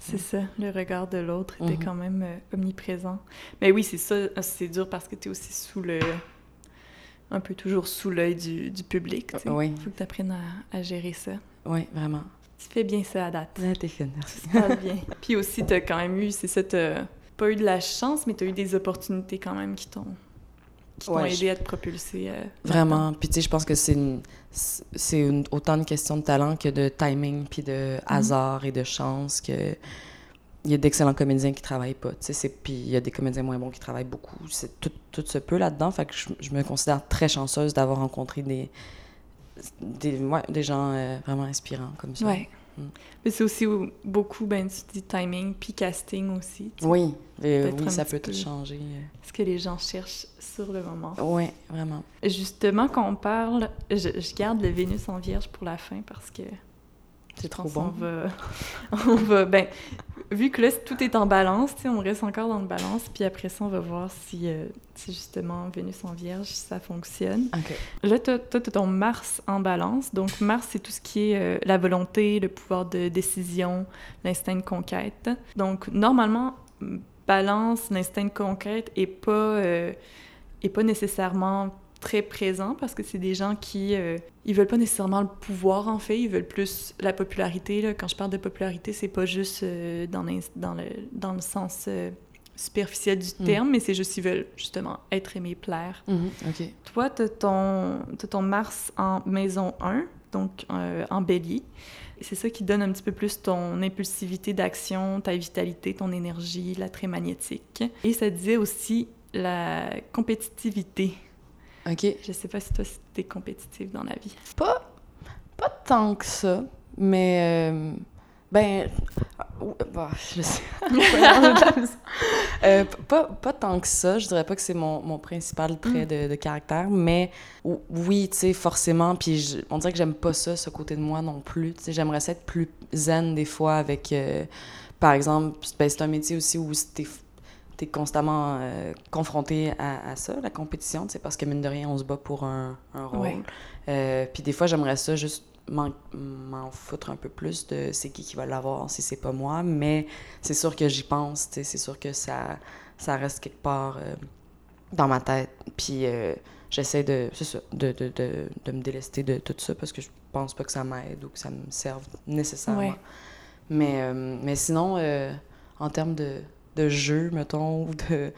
C'est ça, le regard de l'autre était Mhm. quand même euh, omniprésent. Mais oui, c'est ça, c'est dur parce que tu es aussi sous le... un peu toujours sous l'œil du, du public. Oui, faut que tu apprennes à, à gérer ça. oui, vraiment. Tu fais bien ça à date. Là, t'es fine. Passe bien. *laughs* Puis aussi, tu as quand même eu, c'est ça, t'as pas eu de la chance, mais tu as eu des opportunités quand même qui t'ont qui t'ont Ouais, aidé à te propulser. euh, Vraiment. Puis tu sais, je pense que c'est une, c'est une- autant une question de talent que de timing, puis de hasard et de chance que il y a d'excellents comédiens qui travaillent pas. Tu sais, c'est- puis il y a des comédiens moins bons qui travaillent beaucoup. C'est tout, tout se peut là-dedans. Fait que je, je me considère très chanceuse d'avoir rencontré des, des, ouais, des gens euh, vraiment inspirants comme ça. Ouais. Mm. Mais c'est aussi beaucoup, ben, tu dis timing, puis casting aussi. tu Oui, euh, oui, ça peut tout changer. Ce que les gens cherchent sur le moment. Oui, vraiment. Justement, quand on parle, je, je garde le Vénus en Vierge pour la fin parce que C'est trop bon. qu'on va, *laughs* on va, ben, vu que là tout est en balance, tu on reste encore dans le balance, puis après ça on va voir si, euh, si justement Vénus en Vierge ça fonctionne. OK. Là, toi, toi, t'as ton Mars en balance. Donc, Mars, c'est tout ce qui est euh, la volonté, le pouvoir de décision, l'instinct de conquête. Donc, normalement, balance, l'instinct de conquête est pas, euh, est pas nécessairement très présent parce que c'est des gens qui euh, ils veulent pas nécessairement le pouvoir en fait ils veulent plus la popularité là. quand je parle de popularité c'est pas juste euh, dans, dans le dans le sens euh, superficiel du Mm. terme mais c'est juste qu'ils veulent justement être aimés plaire Mhm, OK. toi, tu as ton, t'as ton Mars en maison 1, donc euh, en bélier. C'est ça qui donne un petit peu plus ton impulsivité d'action, ta vitalité, ton énergie, l'attrait magnétique. Et ça disait aussi la compétitivité. OK. Je sais pas si toi, tu es compétitive dans la vie. Pas, pas tant que ça, mais... euh, ben... bah, je sais. Euh, pas, pas tant que ça. Je dirais pas que c'est mon, mon principal trait de, de caractère, mais ou- oui, tu sais, forcément. Puis je- on dirait que j'aime pas ça, ce côté de moi non plus. Tu sais, j'aimerais ça être plus zen des fois avec... euh, par exemple, ben, c'est un métier aussi où es constamment euh, confronté à, à ça, la compétition, tu sais, parce que mine de rien, on se bat pour un, un rôle. Euh, puis des fois, j'aimerais ça juste m'en foutre un peu plus de c'est qui qui va l'avoir si c'est pas moi, mais c'est sûr que j'y pense, c'est sûr que ça, ça reste quelque part euh, dans ma tête. Puis euh, j'essaie de, de, de, de, de, me délester de tout ça parce que je pense pas que ça m'aide ou que ça me serve nécessairement. Mais, euh, mais sinon, en termes de, de jeu, mettons, ou de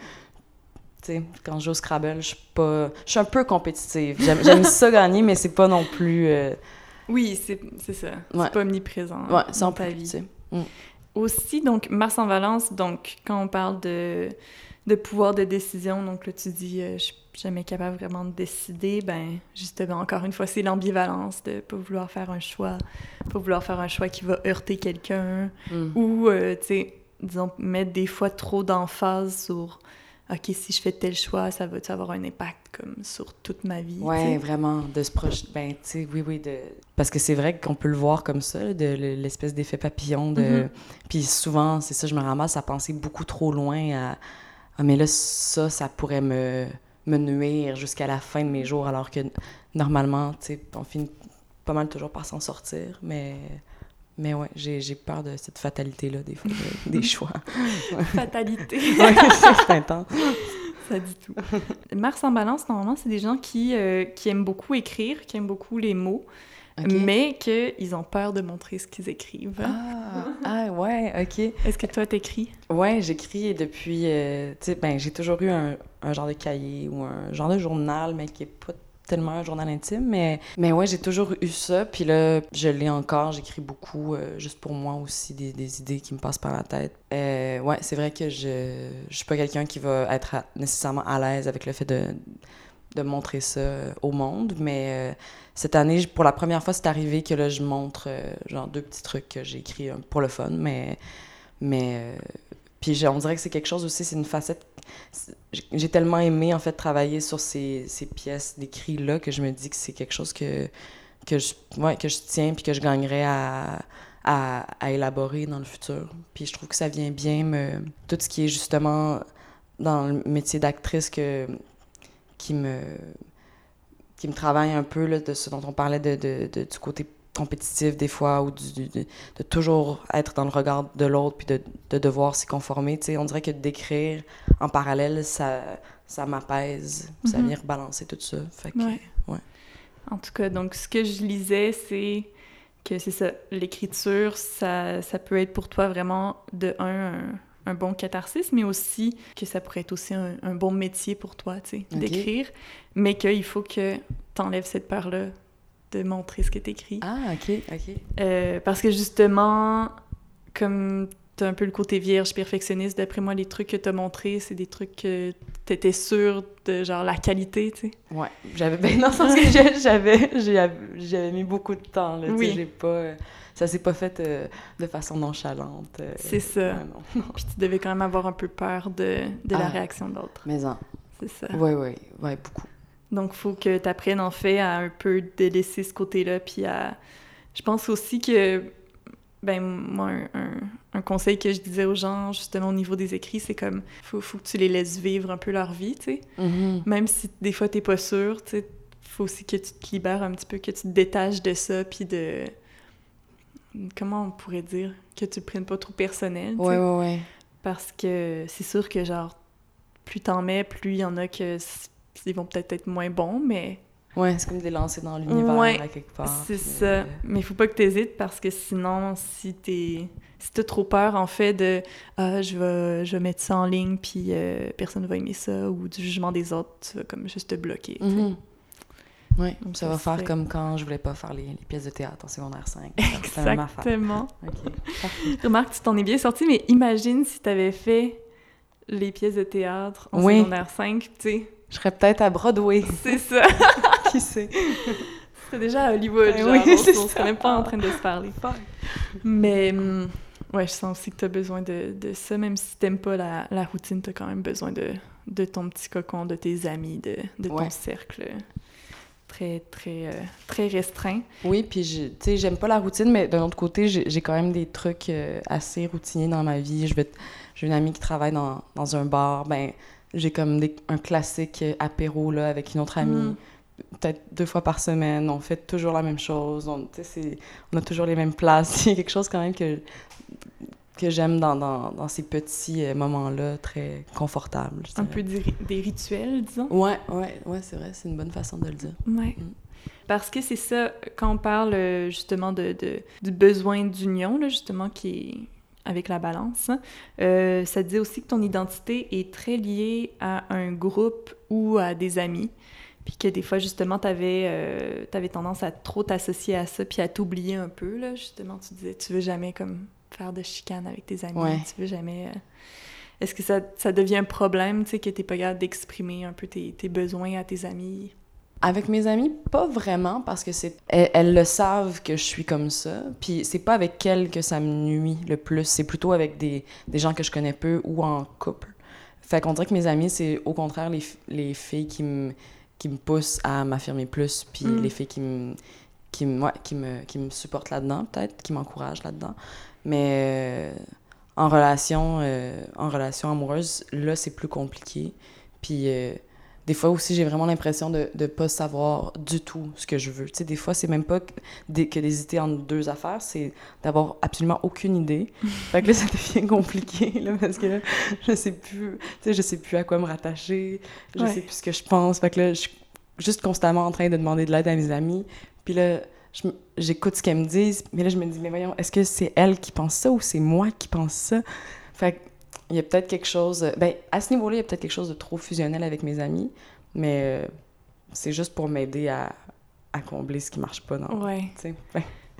sais, quand je joue au Scrabble, je suis pas. Je suis un peu compétitive. J'aime *laughs* ça gagner, mais c'est pas non plus. Euh, oui, c'est ça. C'est pas omniprésent ouais, dans ta vie. Mm. Aussi, donc, Mars en Valence, donc, quand on parle de, de pouvoir de décision, donc là, tu dis, euh, je suis jamais capable vraiment de décider, ben, justement, encore une fois, c'est l'ambivalence de pas vouloir faire un choix, pas vouloir faire un choix qui va heurter quelqu'un, mm. ou, euh, tu sais, disons, mettre des fois trop d'emphase sur OK, si je fais tel choix, ça va avoir un impact comme sur toute ma vie. Oui, vraiment, de se projeter. Ben, tu sais, oui, oui. De... Parce que c'est vrai qu'on peut le voir comme ça, de l'espèce d'effet papillon. De... Mm-hmm. Puis souvent, c'est ça, je me ramasse à penser beaucoup trop loin à Ah, mais là, ça, ça pourrait me, me nuire jusqu'à la fin de mes jours, alors que normalement, tu sais, on finit pas mal toujours par s'en sortir, mais mais ouais, j'ai peur de cette fatalité-là, des fois, des *laughs* choix. Fatalité. *laughs* oui, c'est intense. Ça dit tout. Mars en balance, normalement, c'est des gens qui, euh, qui aiment beaucoup écrire, qui aiment beaucoup les mots, mais qu'ils ont peur de montrer ce qu'ils écrivent. Ah, ah ouais, OK. Est-ce que toi, t'écris? Ouais, j'écris depuis... Euh, tu sais, ben, j'ai toujours eu un, un, genre de cahier ou un genre de journal, mais qui est pas tellement un journal intime, mais, mais ouais, j'ai toujours eu ça. Puis là, je l'ai encore. J'écris beaucoup, euh, juste pour moi aussi, des, idées qui me passent par la tête. Euh, ouais, c'est vrai que je, je suis pas quelqu'un qui va être nécessairement à l'aise avec le fait de, de montrer ça au monde, mais euh, cette année, pour la première fois, c'est arrivé que là, je montre genre deux petits trucs que j'ai écrits pour le fun, mais puis on dirait que c'est quelque chose aussi, c'est une facette. J'ai tellement aimé en fait travailler sur ces, ces pièces d'écrit là que je me dis que c'est quelque chose que que je que je tiens puis que je gagnerais à, à, à, élaborer dans le futur. Puis je trouve que ça vient bien me tout ce qui est justement dans le métier d'actrice que qui me qui me travaille un peu là, de ce dont on parlait de, de, de du côté compétitif des fois ou de, toujours être dans le regard de l'autre puis de, de devoir s'y conformer. sais on dirait que d'écrire en parallèle, ça, ça m'apaise, ça mhm. vient rebalancer tout ça. Fait que, ouais. En tout cas, donc ce que je lisais, c'est que c'est ça, l'écriture, ça, ça peut être pour toi vraiment de un, un, bon catharsis, mais aussi que ça pourrait être aussi un, un bon métier pour toi, tu sais, d'écrire, mais qu'il faut que tu enlèves cette peur-là de montrer ce que tu écris. Ah, OK, OK. Euh, parce que justement, comme tu as un peu le côté vierge perfectionniste, d'après moi, les trucs que tu as montrés, c'est des trucs que tu étais sûr de genre la qualité, tu sais. Ouais, j'avais ben non, *laughs* j'avais j'avais mis beaucoup de temps là, oui. j'ai pas ça s'est pas fait euh, de façon nonchalante. Euh, c'est ça. *laughs* Puis tu devais quand même avoir un peu peur de, de la ah, réaction de l'autre. Mais non. C'est ça. Oui, oui, oui, beaucoup. Donc, il faut que tu apprennes, en fait, à un peu délaisser ce côté-là. Puis à. Je pense aussi que. Ben, moi, un, conseil que je disais aux gens, justement, au niveau des écrits, c'est comme. Faut, faut que tu les laisses vivre un peu leur vie, tu sais. Mm-hmm. Même si des fois, t'es pas sûr, tu sais. Faut aussi que tu te libères un petit peu, que tu te détaches de ça, puis de. Comment on pourrait dire? Que tu le prennes pas trop personnel. Ouais, ouais, ouais. Parce que c'est sûr que, genre, plus t'en mets, plus il y en a que ils vont peut-être être moins bons, mais... Ouais, c'est comme des lancers dans l'univers à quelque part. c'est ça. Euh, mais il faut pas que tu hésites parce que sinon, si t'es... Si t'as trop peur, en fait, de « Ah, je vais, je vais mettre ça en ligne, puis euh, personne ne va aimer ça », ou du jugement des autres, tu vas comme juste te bloquer, mm-hmm. Oui, ça, va faire comme quand je voulais pas faire les, pièces de théâtre en secondaire 5. Exactement. *laughs* OK, Remarque, tu t'en es bien sorti, mais imagine si tu avais fait les pièces de théâtre en secondaire 5, tu sais je serais peut-être à Broadway. *laughs* C'est ça. *laughs* Qui sait? C'est déjà à Hollywood, genre. Oui, on, *laughs* on serait même pas en train de se parler. Mais, hum, ouais, je sens aussi que tu as besoin de, de, ça. Même si t'aimes pas la, la routine, tu as quand même besoin de, de ton petit cocon, de tes amis, de, de ton cercle très, très, euh, très restreint. Oui, puis tu sais, j'aime pas la routine, mais d'un autre côté, j'ai quand même des trucs euh, assez routiniers dans ma vie. Je J'ai une amie qui travaille dans, dans un bar, ben j'ai comme des, un classique apéro là, avec une autre amie. Mm. peut-être deux fois par semaine, on fait toujours la même chose, on, on a toujours les mêmes places. *laughs* Il y a quelque chose quand même que, que j'aime dans, dans, dans, ces petits euh, moments-là, très confortables. Un peu des, rituels, disons. Ouais, ouais, ouais, c'est vrai, c'est une bonne façon de le dire. Ouais. Mm. Parce que c'est ça, quand on parle euh, justement de, de du besoin d'union, justement, qui est avec la balance, euh, ça dit aussi que ton identité est très liée à un groupe ou à des amis. Puis que des fois, justement, tu avais, euh, tendance à trop t'associer à ça, puis à t'oublier un peu, là. Justement, tu disais, tu veux jamais, comme, faire de chicane avec tes amis. Tu veux jamais... Euh, est-ce que ça, ça, devient un problème, tu sais, que t'es pas capable d'exprimer un peu tes, tes, besoins à tes amis? Avec mes amis, pas vraiment, parce que c'est... Elles, le savent que je suis comme ça. Puis c'est pas avec elles que ça me nuit le plus. C'est plutôt avec des, des gens que je connais peu ou en couple. Fait qu'on dirait que mes amis, c'est au contraire les, les filles qui me qui me poussent à m'affirmer plus, puis mm. les filles qui me, qui, ouais, qui me, qui me supportent là-dedans, peut-être, qui m'encouragent là-dedans. Mais euh, en relation, euh, en relation amoureuse, là, c'est plus compliqué. Puis euh, des fois aussi, j'ai vraiment l'impression de ne pas savoir du tout ce que je veux. Tu sais, des fois, c'est même pas que d'hésiter entre deux affaires, c'est d'avoir absolument aucune idée. *laughs* fait que là, ça devient compliqué, là, parce que là, je sais plus, tu sais, je sais plus à quoi me rattacher, je sais plus ce que je pense. Fait que là, je suis juste constamment en train de demander de l'aide à mes amis. Puis là, j'écoute ce qu'elles me disent, mais là, je me dis, mais voyons, est-ce que c'est elles qui pensent ça ou c'est moi qui pense ça? Fait que il y a peut-être quelque chose. Ben, à ce niveau-là, il y a peut-être quelque chose de trop fusionnel avec mes amis, mais euh, c'est juste pour m'aider à, à, combler ce qui marche pas. Non? Ouais.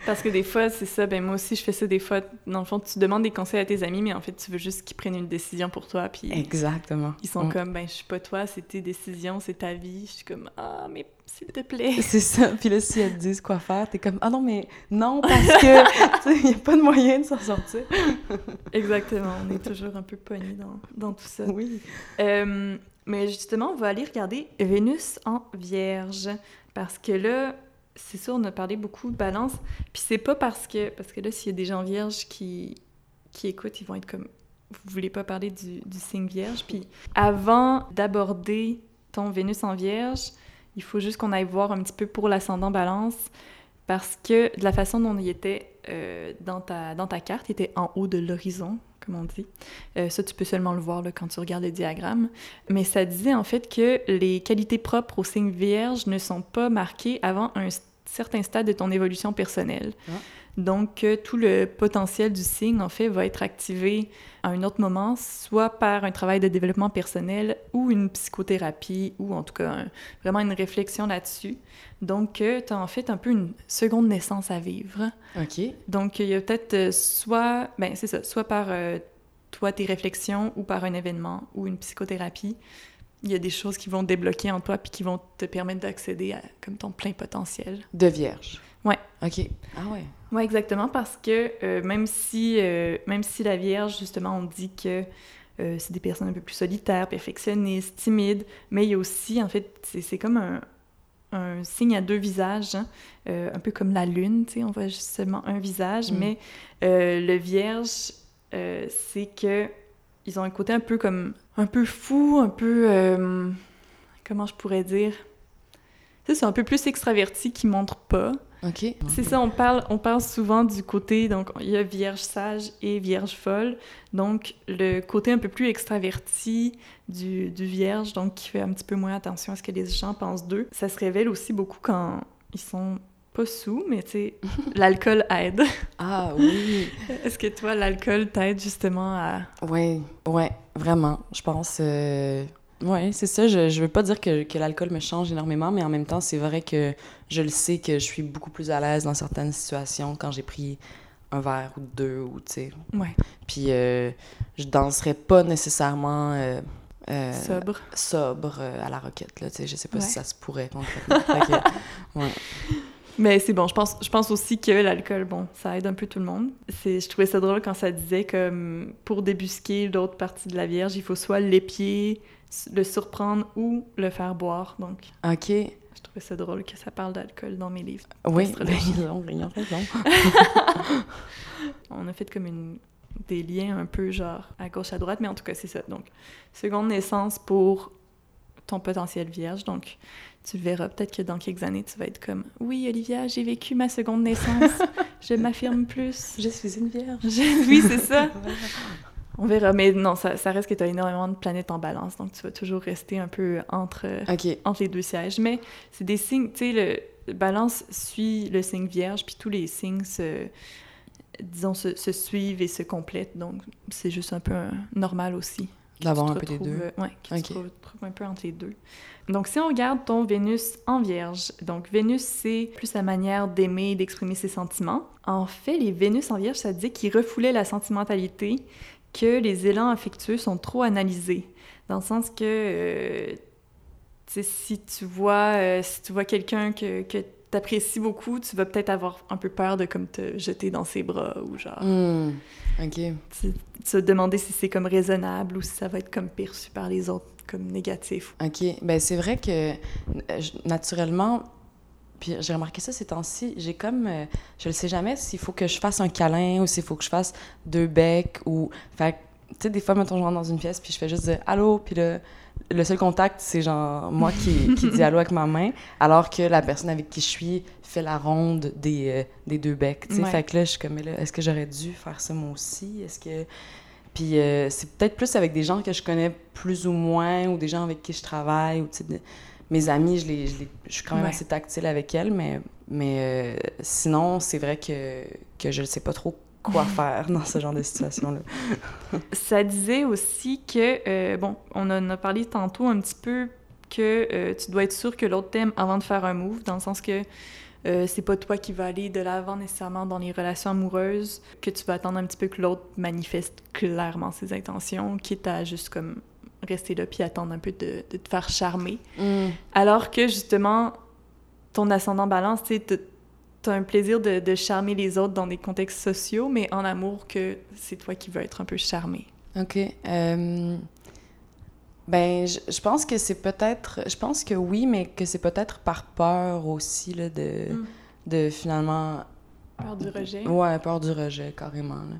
Parce que des fois, c'est ça, ben moi aussi, je fais ça des fois. Dans le fond, tu demandes des conseils à tes amis, mais en fait, tu veux juste qu'ils prennent une décision pour toi. Puis Exactement. Ils sont mm. comme, ben, je suis pas toi, c'est tes décisions, c'est ta vie. Je suis comme, ah, mais s'il te plaît. *laughs* C'est ça. Puis là, si elles te disent quoi faire, t'es comme, ah non, mais non, parce que, *laughs* il n'y a pas de moyen de s'en sortir. *laughs* Exactement. On est toujours un peu pogné dans, dans, tout ça. Oui. Euh, mais justement, on va aller regarder Vénus en Vierge. Parce que là, c'est sûr, on a parlé beaucoup de balance. Puis c'est pas parce que. Parce que là, s'il y a des gens vierges qui, qui écoutent, ils vont être comme. Vous voulez pas parler du, du signe vierge. Puis avant d'aborder ton Vénus en vierge, il faut juste qu'on aille voir un petit peu pour l'ascendant balance. Parce que de la façon dont il était euh, dans, ta, dans ta carte, il était en haut de l'horizon, comme on dit. Euh, ça, tu peux seulement le voir là, quand tu regardes le diagramme. Mais ça disait en fait que les qualités propres au signe vierge ne sont pas marquées avant un certain stade de ton évolution personnelle. Ah. Donc, euh, tout le potentiel du signe, en fait, va être activé à un autre moment, soit par un travail de développement personnel ou une psychothérapie, ou en tout cas vraiment une réflexion là-dessus. Donc, euh, tu as en fait un peu une seconde naissance à vivre. OK. Donc, il y a peut-être euh, soit, ben c'est ça, soit par toi, tes réflexions, ou par un événement, ou une psychothérapie, il y a des choses qui vont débloquer en toi puis qui vont te permettre d'accéder à comme ton plein potentiel. De vierge. Ouais. OK. Ah ouais. Ouais, exactement parce que euh, même si euh, même si la vierge justement on dit que euh, c'est des personnes un peu plus solitaires, perfectionnistes, timides, mais il y a aussi en fait c'est comme un, un signe à deux visages, hein. un peu comme la lune, tu sais, on voit seulement un visage, mm. mais le vierge c'est que ils ont un côté un peu comme un peu fou, un peu euh, comment je pourrais dire? C'est un peu plus extraverti qui montre pas. OK. C'est ça, on parle, on parle souvent du côté, donc il y a vierge sage et vierge folle. Donc le côté un peu plus extraverti du, du vierge, donc qui fait un petit peu moins attention à ce que les gens pensent d'eux, ça se révèle aussi beaucoup quand ils sont pas sous, mais tu sais, *laughs* l'alcool aide. Ah oui. *laughs* Est-ce que toi, l'alcool t'aide justement à. Oui, ouais, vraiment. Je pense. Euh... Oui, c'est ça. Je, je veux pas dire que, que l'alcool me change énormément, mais en même temps, c'est vrai que je le sais que je suis beaucoup plus à l'aise dans certaines situations quand j'ai pris un verre ou deux, ou tu sais. Ouais. Puis euh, je danserais pas nécessairement. Euh, euh, sobre. Sobre à la roquette, là, tu sais. Je sais pas si ça se pourrait concrètement. *laughs* ouais. Mais c'est bon, je pense, je pense aussi que l'alcool, bon, ça aide un peu tout le monde. Je trouvais ça drôle quand ça disait que pour débusquer l'autre partie de la Vierge, il faut soit l'épier, le surprendre ou le faire boire. Donc, OK. Je trouvais ça drôle que ça parle d'alcool dans mes livres. Oui, ben, ils ont, raison. On a fait comme une, des liens un peu genre à gauche, à droite, mais en tout cas, c'est ça. Donc, seconde naissance pour ton potentiel vierge. Donc, tu verras. Peut-être que dans quelques années, tu vas être comme Oui, Olivia, j'ai vécu ma seconde naissance. *laughs* je m'affirme plus. Je suis une vierge. oui, c'est ça. *laughs* On verra. Mais non, ça, ça reste que tu as énormément de planètes en balance. Donc, tu vas toujours rester un peu entre, entre les deux sièges. Mais c'est des signes. Tu sais, le balance suit le signe vierge, puis tous les signes se disons, se, se, suivent et se complètent. Donc, c'est juste un peu normal aussi. D'avoir un peu les deux. Euh, oui, qui se trouve, un peu entre les deux. Donc, si on regarde ton Vénus en Vierge, donc Vénus, c'est plus sa manière d'aimer, d'exprimer ses sentiments. En fait, les Vénus en Vierge, ça dit qu'il refoulait la sentimentalité, que les élans affectueux sont trop analysés. Dans le sens que, euh, si tu vois, euh, si tu vois quelqu'un que, que t'apprécies beaucoup, tu vas peut-être avoir un peu peur de comme te jeter dans ses bras ou genre. Hmm, ok. Tu, tu, vas te demander si c'est comme raisonnable ou si ça va être comme perçu par les autres comme négatif. Ok. Ben c'est vrai que naturellement, puis j'ai remarqué ça ces temps-ci, j'ai comme, euh, je ne sais jamais s'il faut que je fasse un câlin ou s'il faut que je fasse deux becs ou, fait, tu sais, des fois, mettons, je rentre dans une pièce puis je fais juste dire allô, puis là le seul contact, c'est genre moi qui, qui *laughs* allô avec ma main, alors que la personne avec qui je suis fait la ronde des, euh, des deux becs. Fait que là, je suis comme, est-ce que j'aurais dû faire ça moi aussi? Est-ce que. Puis euh, c'est peut-être plus avec des gens que je connais plus ou moins, ou des gens avec qui je travaille, ou mes amis, je, les, je, je, suis quand même assez tactile avec elles, mais, mais euh, sinon, c'est vrai que, que je ne sais pas trop quoi faire dans ce genre de situation-là. *laughs* ça disait aussi que, euh, bon, on en a parlé tantôt un petit peu que euh, tu dois être sûr que l'autre t'aime avant de faire un move, dans le sens que euh, c'est pas toi qui vas aller de l'avant nécessairement dans les relations amoureuses, que tu vas attendre un petit peu que l'autre manifeste clairement ses intentions, quitte à juste comme rester là puis attendre un peu de, de te faire charmer. Mm. Alors que justement, ton ascendant balance, tu sais, t'as un plaisir de, de, charmer les autres dans des contextes sociaux, mais en amour que c'est toi qui veux être un peu charmé. OK. Euh... Ben, je, je, pense que c'est peut-être... Je pense que oui, mais que c'est peut-être par peur aussi, là, de, mm. de finalement... Peur du rejet? Ouais, peur du rejet, carrément. Là.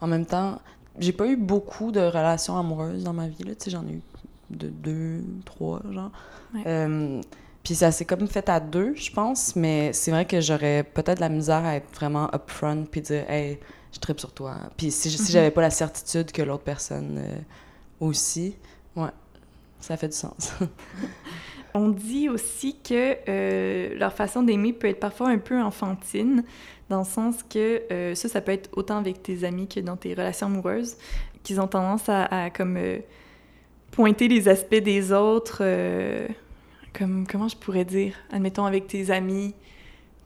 En même temps, j'ai pas eu beaucoup de relations amoureuses dans ma vie, là. Tu sais, j'en ai eu de deux, trois, genre. Ouais. Euh, puis ça s'est comme fait à deux, je pense, mais c'est vrai que j'aurais peut-être la misère à être vraiment upfront puis dire hey, je tripe sur toi. Puis si, si mhm. j'avais pas la certitude que l'autre personne euh, aussi, ouais, ça fait du sens. *laughs* On dit aussi que euh, leur façon d'aimer peut être parfois un peu enfantine, dans le sens que euh, ça, ça peut être autant avec tes amis que dans tes relations amoureuses, qu'ils ont tendance à, à comme pointer les aspects des autres comme, comment je pourrais dire, admettons avec tes amis,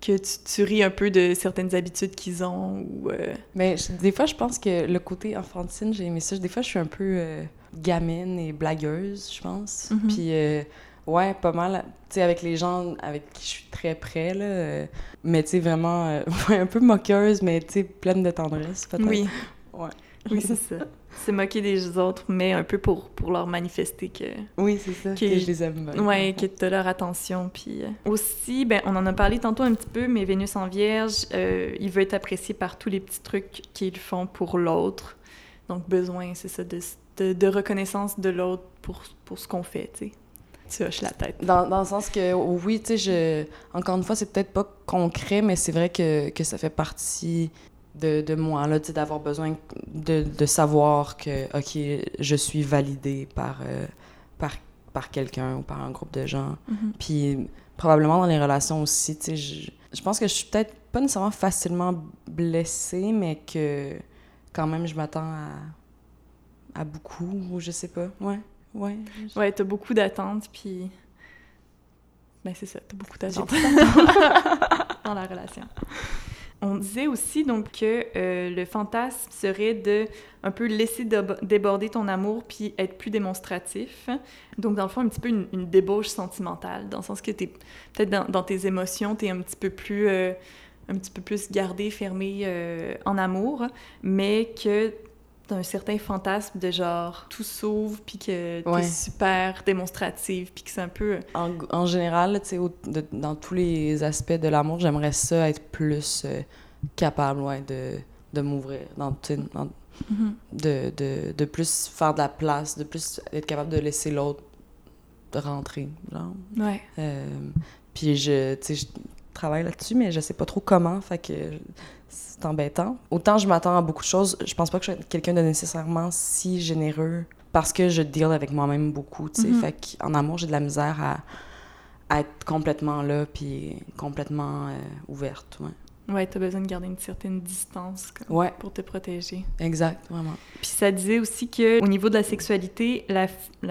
que tu, tu ris un peu de certaines habitudes qu'ils ont ou... Euh, Mais des fois, je pense que le côté enfantine, j'ai aimé ça. Des fois, je suis un peu euh, gamine et blagueuse, je pense. Mm-hmm. Puis, euh, ouais, pas mal, tu sais, avec les gens avec qui je suis très près, là. mais, tu sais, vraiment, *laughs* un peu moqueuse, mais, tu sais, pleine de tendresse, peut-être. Oui. Ouais. Oui, c'est ça. *laughs* se moquer des autres, mais un peu pour, pour leur manifester que... Oui, c'est ça, que je les aime bien. Oui, que tu as leur attention. Puis euh, aussi, ben, on en a parlé tantôt un petit peu, mais Vénus en Vierge, euh, il veut être apprécié par tous les petits trucs qu'ils font pour l'autre. Donc, besoin, c'est ça, de, de, reconnaissance de l'autre pour, pour ce qu'on fait, tu sais. Tu hoches la tête. Dans, dans le sens que, oui, tu sais, je... encore une fois, c'est peut-être pas concret, mais c'est vrai que, que ça fait partie de, de moi, là, d'avoir besoin de, de, savoir que, OK, je suis validée par, euh, par, par quelqu'un ou par un groupe de gens. Mm-hmm. Puis probablement dans les relations aussi, tu sais, je, je, pense que je suis peut-être pas nécessairement facilement blessée, mais que quand même je m'attends à, à beaucoup, ou je sais pas. Ouais, ouais. Je... Ouais, t'as beaucoup d'attentes, puis... Ben c'est ça, t'as beaucoup d'attentes *laughs* dans la relation. On disait aussi donc que euh, le fantasme serait de un peu laisser déborder ton amour puis être plus démonstratif. Donc dans le fond un petit peu une, débauche sentimentale dans le sens que t'es peut-être dans, tes émotions t'es un petit peu plus euh, un petit peu plus gardé fermé euh, en amour, mais que d'un certain fantasme de genre tout s'ouvre puis que t'es super démonstrative puis que c'est un peu en, en général tu sais dans tous les aspects de l'amour j'aimerais ça être plus euh, capable ouais, de, de m'ouvrir dans, dans mm-hmm. de, de, de, plus faire de la place de plus être capable de laisser l'autre rentrer, genre. Ouais. Euh, puis je, tu sais, je travaille là-dessus, mais je sais pas trop comment, fait que c'est embêtant. Autant je m'attends à beaucoup de choses, je pense pas que je sois quelqu'un de nécessairement si généreux parce que je deal avec moi-même beaucoup, tu sais. Mhm. Fait qu'en amour, j'ai de la misère à, à être complètement là, puis complètement euh, ouverte, ouais. Ouais, t'as besoin de garder une certaine distance comme, Ouais, pour te protéger. exact, vraiment. Puis ça disait aussi que au niveau de la sexualité, la,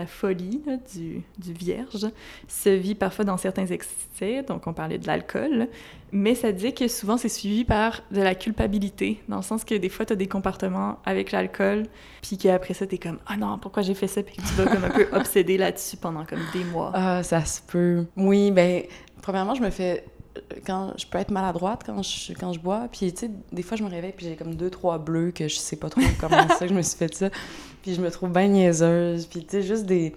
folie là, du, du vierge se vit parfois dans certains excès, donc on parlait de l'alcool, mais ça disait que souvent c'est suivi par de la culpabilité, dans le sens que des fois tu as des comportements avec l'alcool, puis qu'après ça t'es comme « Ah non, pourquoi j'ai fait ça? » Puis que tu vas comme un peu obsédé là-dessus pendant comme des mois. Ah, ça se peut. Oui, ben, premièrement, je me fais. Quand je peux être maladroite quand je, quand je bois, puis tu sais, des fois je me réveille puis j'ai comme deux, trois bleus que je sais pas trop *laughs* comment ça que je me suis fait ça. Puis je me trouve bien niaiseuse, puis tu sais, juste des,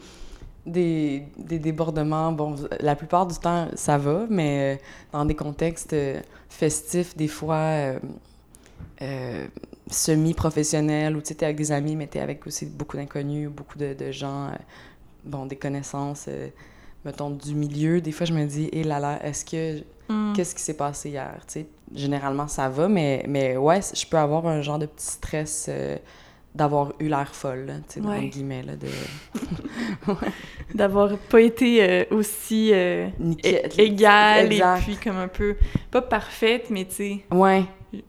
des, des débordements. Bon, la plupart du temps, ça va, mais euh, dans des contextes euh, festifs, des fois euh, euh, semi-professionnels, où tu sais, t'es avec des amis, mais t'es avec aussi beaucoup d'inconnus, beaucoup de, de gens, euh, bon, des connaissances. mettons, du milieu, des fois, je me dis, hé là là, est-ce que. Mm. Qu'est-ce qui s'est passé hier? Tu sais, généralement, ça va, mais, mais ouais, je peux avoir un genre de petit stress euh, d'avoir eu l'air folle, tu sais, Ouais. guillemets, là, de. *laughs* D'avoir pas été euh, aussi euh, égale et puis comme un peu, pas parfaite, mais tu sais... Ouais,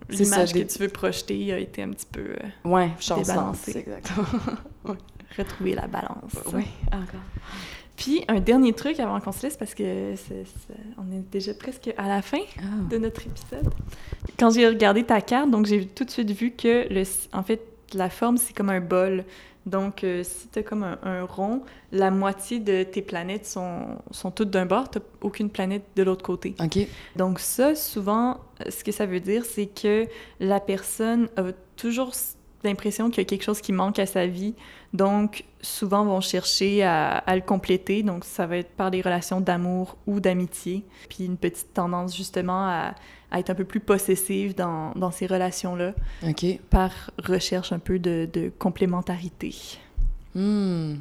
L'image que tu veux projeter a été un petit peu euh, ouais, c'est exactement. *laughs* retrouver la balance. oui, encore. Puis un dernier truc avant qu'on se laisse parce que c'est- on est déjà presque à la fin Ah. de notre épisode. Quand j'ai regardé ta carte, donc j'ai tout de suite vu que le, en fait la forme c'est comme un bol. Donc euh, si tu as comme un, un rond, la moitié de tes planètes sont, sont toutes d'un bord, tu aucune planète de l'autre côté. OK. Donc ça, souvent, ce que ça veut dire, c'est que la personne a toujours l'impression qu'il y a quelque chose qui manque à sa vie. Donc, souvent, vont chercher à, à le compléter. Donc, ça va être par des relations d'amour ou d'amitié. Puis une petite tendance, justement, à, à être un peu plus possessive dans, dans ces relations-là, OK. par recherche un peu de, de complémentarité. Hmm.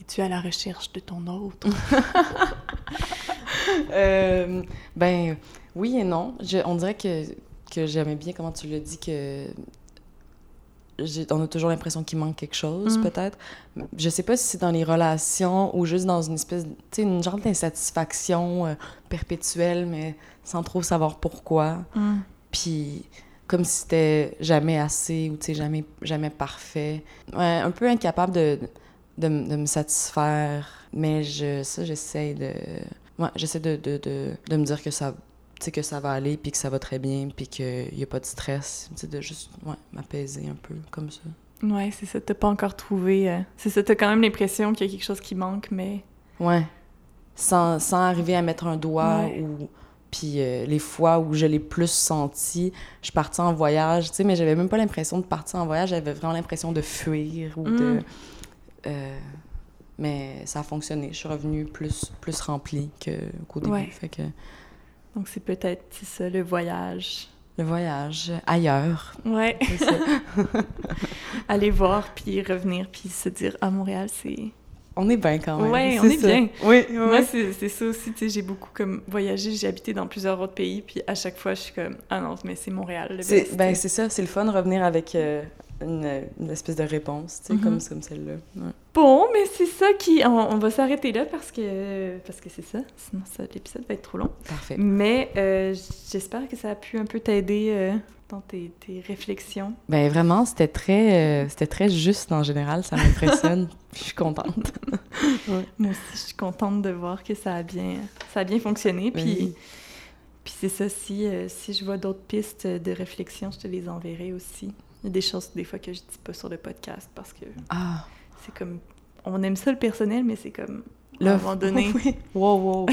Es-tu à la recherche de ton autre? *laughs* Euh, ben, oui et non. Je- on dirait que, que j'aimais bien comment tu l'as dit, que on a toujours l'impression qu'il manque quelque chose, Mm. peut-être. Je sais pas si c'est dans les relations ou juste dans une espèce, tu sais, une genre d'insatisfaction euh, perpétuelle, mais sans trop savoir pourquoi. Hmm. Puis comme si c'était jamais assez ou tu sais jamais jamais parfait. Ouais, un peu incapable de de, de me satisfaire, mais je ça j'essaie de ouais, j'essaie de, de, de, de me dire que ça que ça va aller puis que ça va très bien puis qu'il y a pas de stress, tu sais de juste ouais, m'apaiser un peu comme ça. Ouais, c'est ça. T'as pas encore trouvé... euh, C'est ça, t'as quand même l'impression qu'il y a quelque chose qui manque, mais... Ouais. Sans, sans arriver à mettre un doigt Ouais. ou puis euh, les fois où je l'ai plus senti, je partais en voyage, tu sais, mais j'avais même pas l'impression de partir en voyage, j'avais vraiment l'impression de fuir ou de... Mm. euh, mais ça a fonctionné. Je suis revenue plus, plus remplie que- qu'au début. Ouais. Fait que Donc c'est peut-être ça, le voyage. le voyage ailleurs, Ouais. ça. *laughs* Aller voir, puis revenir, puis se dire, ah, Montréal, c'est... on est bien quand même. Ouais, on est ça. bien. Oui, oui, Moi, oui. c'est ça aussi, tu sais, j'ai beaucoup comme voyagé, j'ai habité dans plusieurs autres pays, puis à chaque fois, je suis comme, ah non, mais c'est Montréal, le ben, c'est ça, c'est le fun de revenir avec euh, une, une espèce de réponse, tu sais, Mhm. comme, comme celle-là. Ouais. Bon, mais c'est ça qui... On, on va s'arrêter là parce que parce que c'est ça, sinon ça, l'épisode va être trop long. Parfait. Mais euh, j'espère que ça a pu un peu t'aider euh, dans tes, tes réflexions. Ben vraiment, c'était très, euh, c'était très juste en général, ça m'impressionne. *laughs* Je suis contente. Moi aussi, je suis contente de voir que ça a bien, ça a bien fonctionné. Puis, Oui. puis c'est ça, si, si je vois d'autres pistes de réflexion, je te les enverrai aussi. Il y a des choses, des fois, que je dis pas sur le podcast parce que Ah, c'est comme... On aime ça, le personnel, mais c'est comme... à un moment donné, *laughs* oui. *laughs* Wow, wow.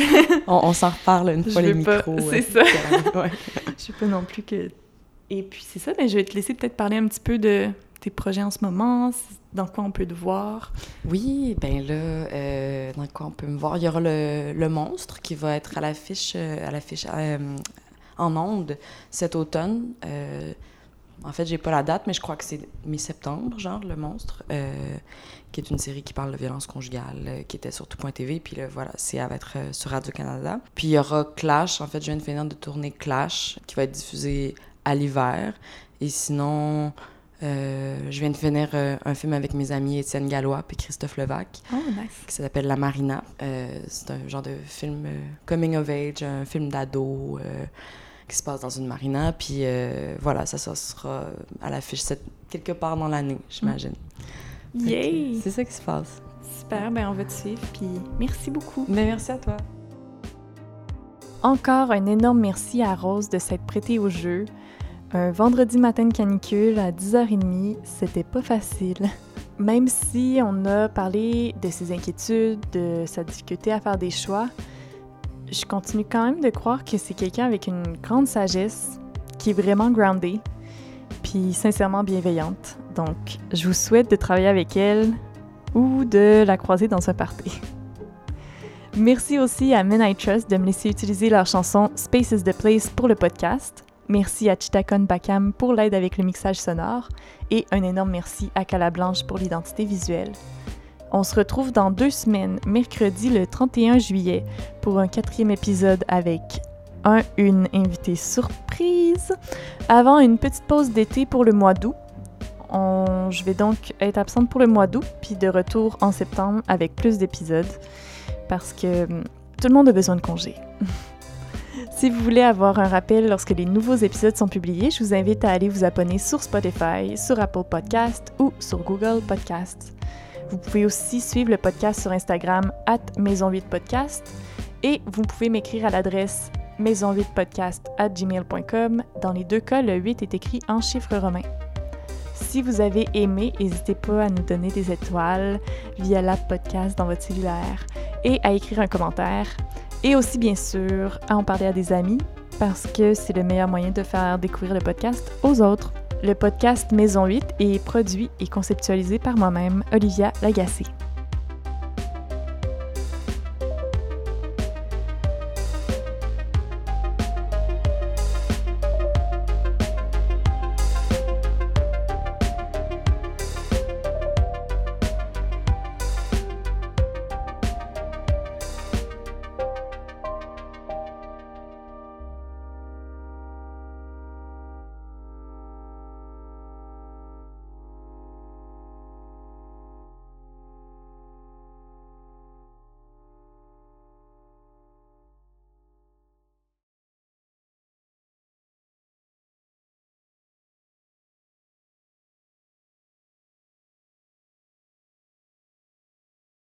on, on s'en reparle une Je fois les veux pas, micros. c'est ça. ouais. *laughs* je sais pas non plus que... Et puis c'est ça, mais je vais te laisser peut-être parler un petit peu de tes projets en ce moment, dans quoi on peut te voir. Oui, ben là, euh, dans quoi on peut me voir? Il y aura le, le monstre qui va être à l'affiche, euh, à l'affiche euh, en onde cet automne. Euh, En fait, j'ai pas la date, mais je crois que c'est mi-septembre, genre, Le Monstre, euh, qui est une série qui parle de violence conjugale, euh, qui était sur tout.tv, puis là, voilà, c'est à être euh, sur Radio-Canada. Puis il y aura Clash, en fait, je viens de finir de tourner Clash, qui va être diffusé à l'hiver. Et sinon, je viens de finir un film avec mes amis Étienne Gallois et Christophe Levac, oh, nice. qui s'appelle La Marina. c'est un genre de film coming of age, un film d'ado qui se passe dans une marina. Puis euh, voilà, ça, ça sera à l'affiche quelque part dans l'année, j'imagine. Yay! C'est ça qui se passe. Super, ben on va te suivre. Puis merci beaucoup. Mais merci à toi. Encore un énorme merci à Rose de s'être prêtée au jeu. Un vendredi matin de canicule à 10h30, c'était pas facile. *laughs* Même si on a parlé de ses inquiétudes, de sa difficulté à faire des choix, je continue quand même de croire que c'est quelqu'un avec une grande sagesse, qui est vraiment groundée, puis sincèrement bienveillante. Donc, je vous souhaite de travailler avec elle ou de la croiser dans un party. Merci aussi à Midnight Trust de me laisser utiliser leur chanson Space is the Place pour le podcast. Merci à Chitakon Bakam pour l'aide avec le mixage sonore et un énorme merci à Cala Blanche pour l'identité visuelle. On se retrouve dans deux semaines, mercredi le 31 juillet, pour un quatrième épisode avec un, une invitée surprise, avant une petite pause d'été pour le mois d'août. Je vais donc être absente pour le mois d'août, puis de retour en septembre avec plus d'épisodes, parce que hum, tout le monde a besoin de congés. *laughs* Si vous voulez avoir un rappel lorsque les nouveaux épisodes sont publiés, je vous invite à aller vous abonner sur Spotify, sur Apple Podcast ou sur Google Podcast. Vous pouvez aussi suivre le podcast sur Instagram, at maison8podcast, et vous pouvez m'écrire à l'adresse maison8podcast at gmail.com. Dans les deux cas, le 8 est écrit en chiffres romains. Si vous avez aimé, n'hésitez pas à nous donner des étoiles via l'app podcast dans votre cellulaire et à écrire un commentaire. Et aussi, bien sûr, à en parler à des amis parce que c'est le meilleur moyen de faire découvrir le podcast aux autres. Le podcast Maison 8 est produit et conceptualisé par moi-même, Olivia Lagacé.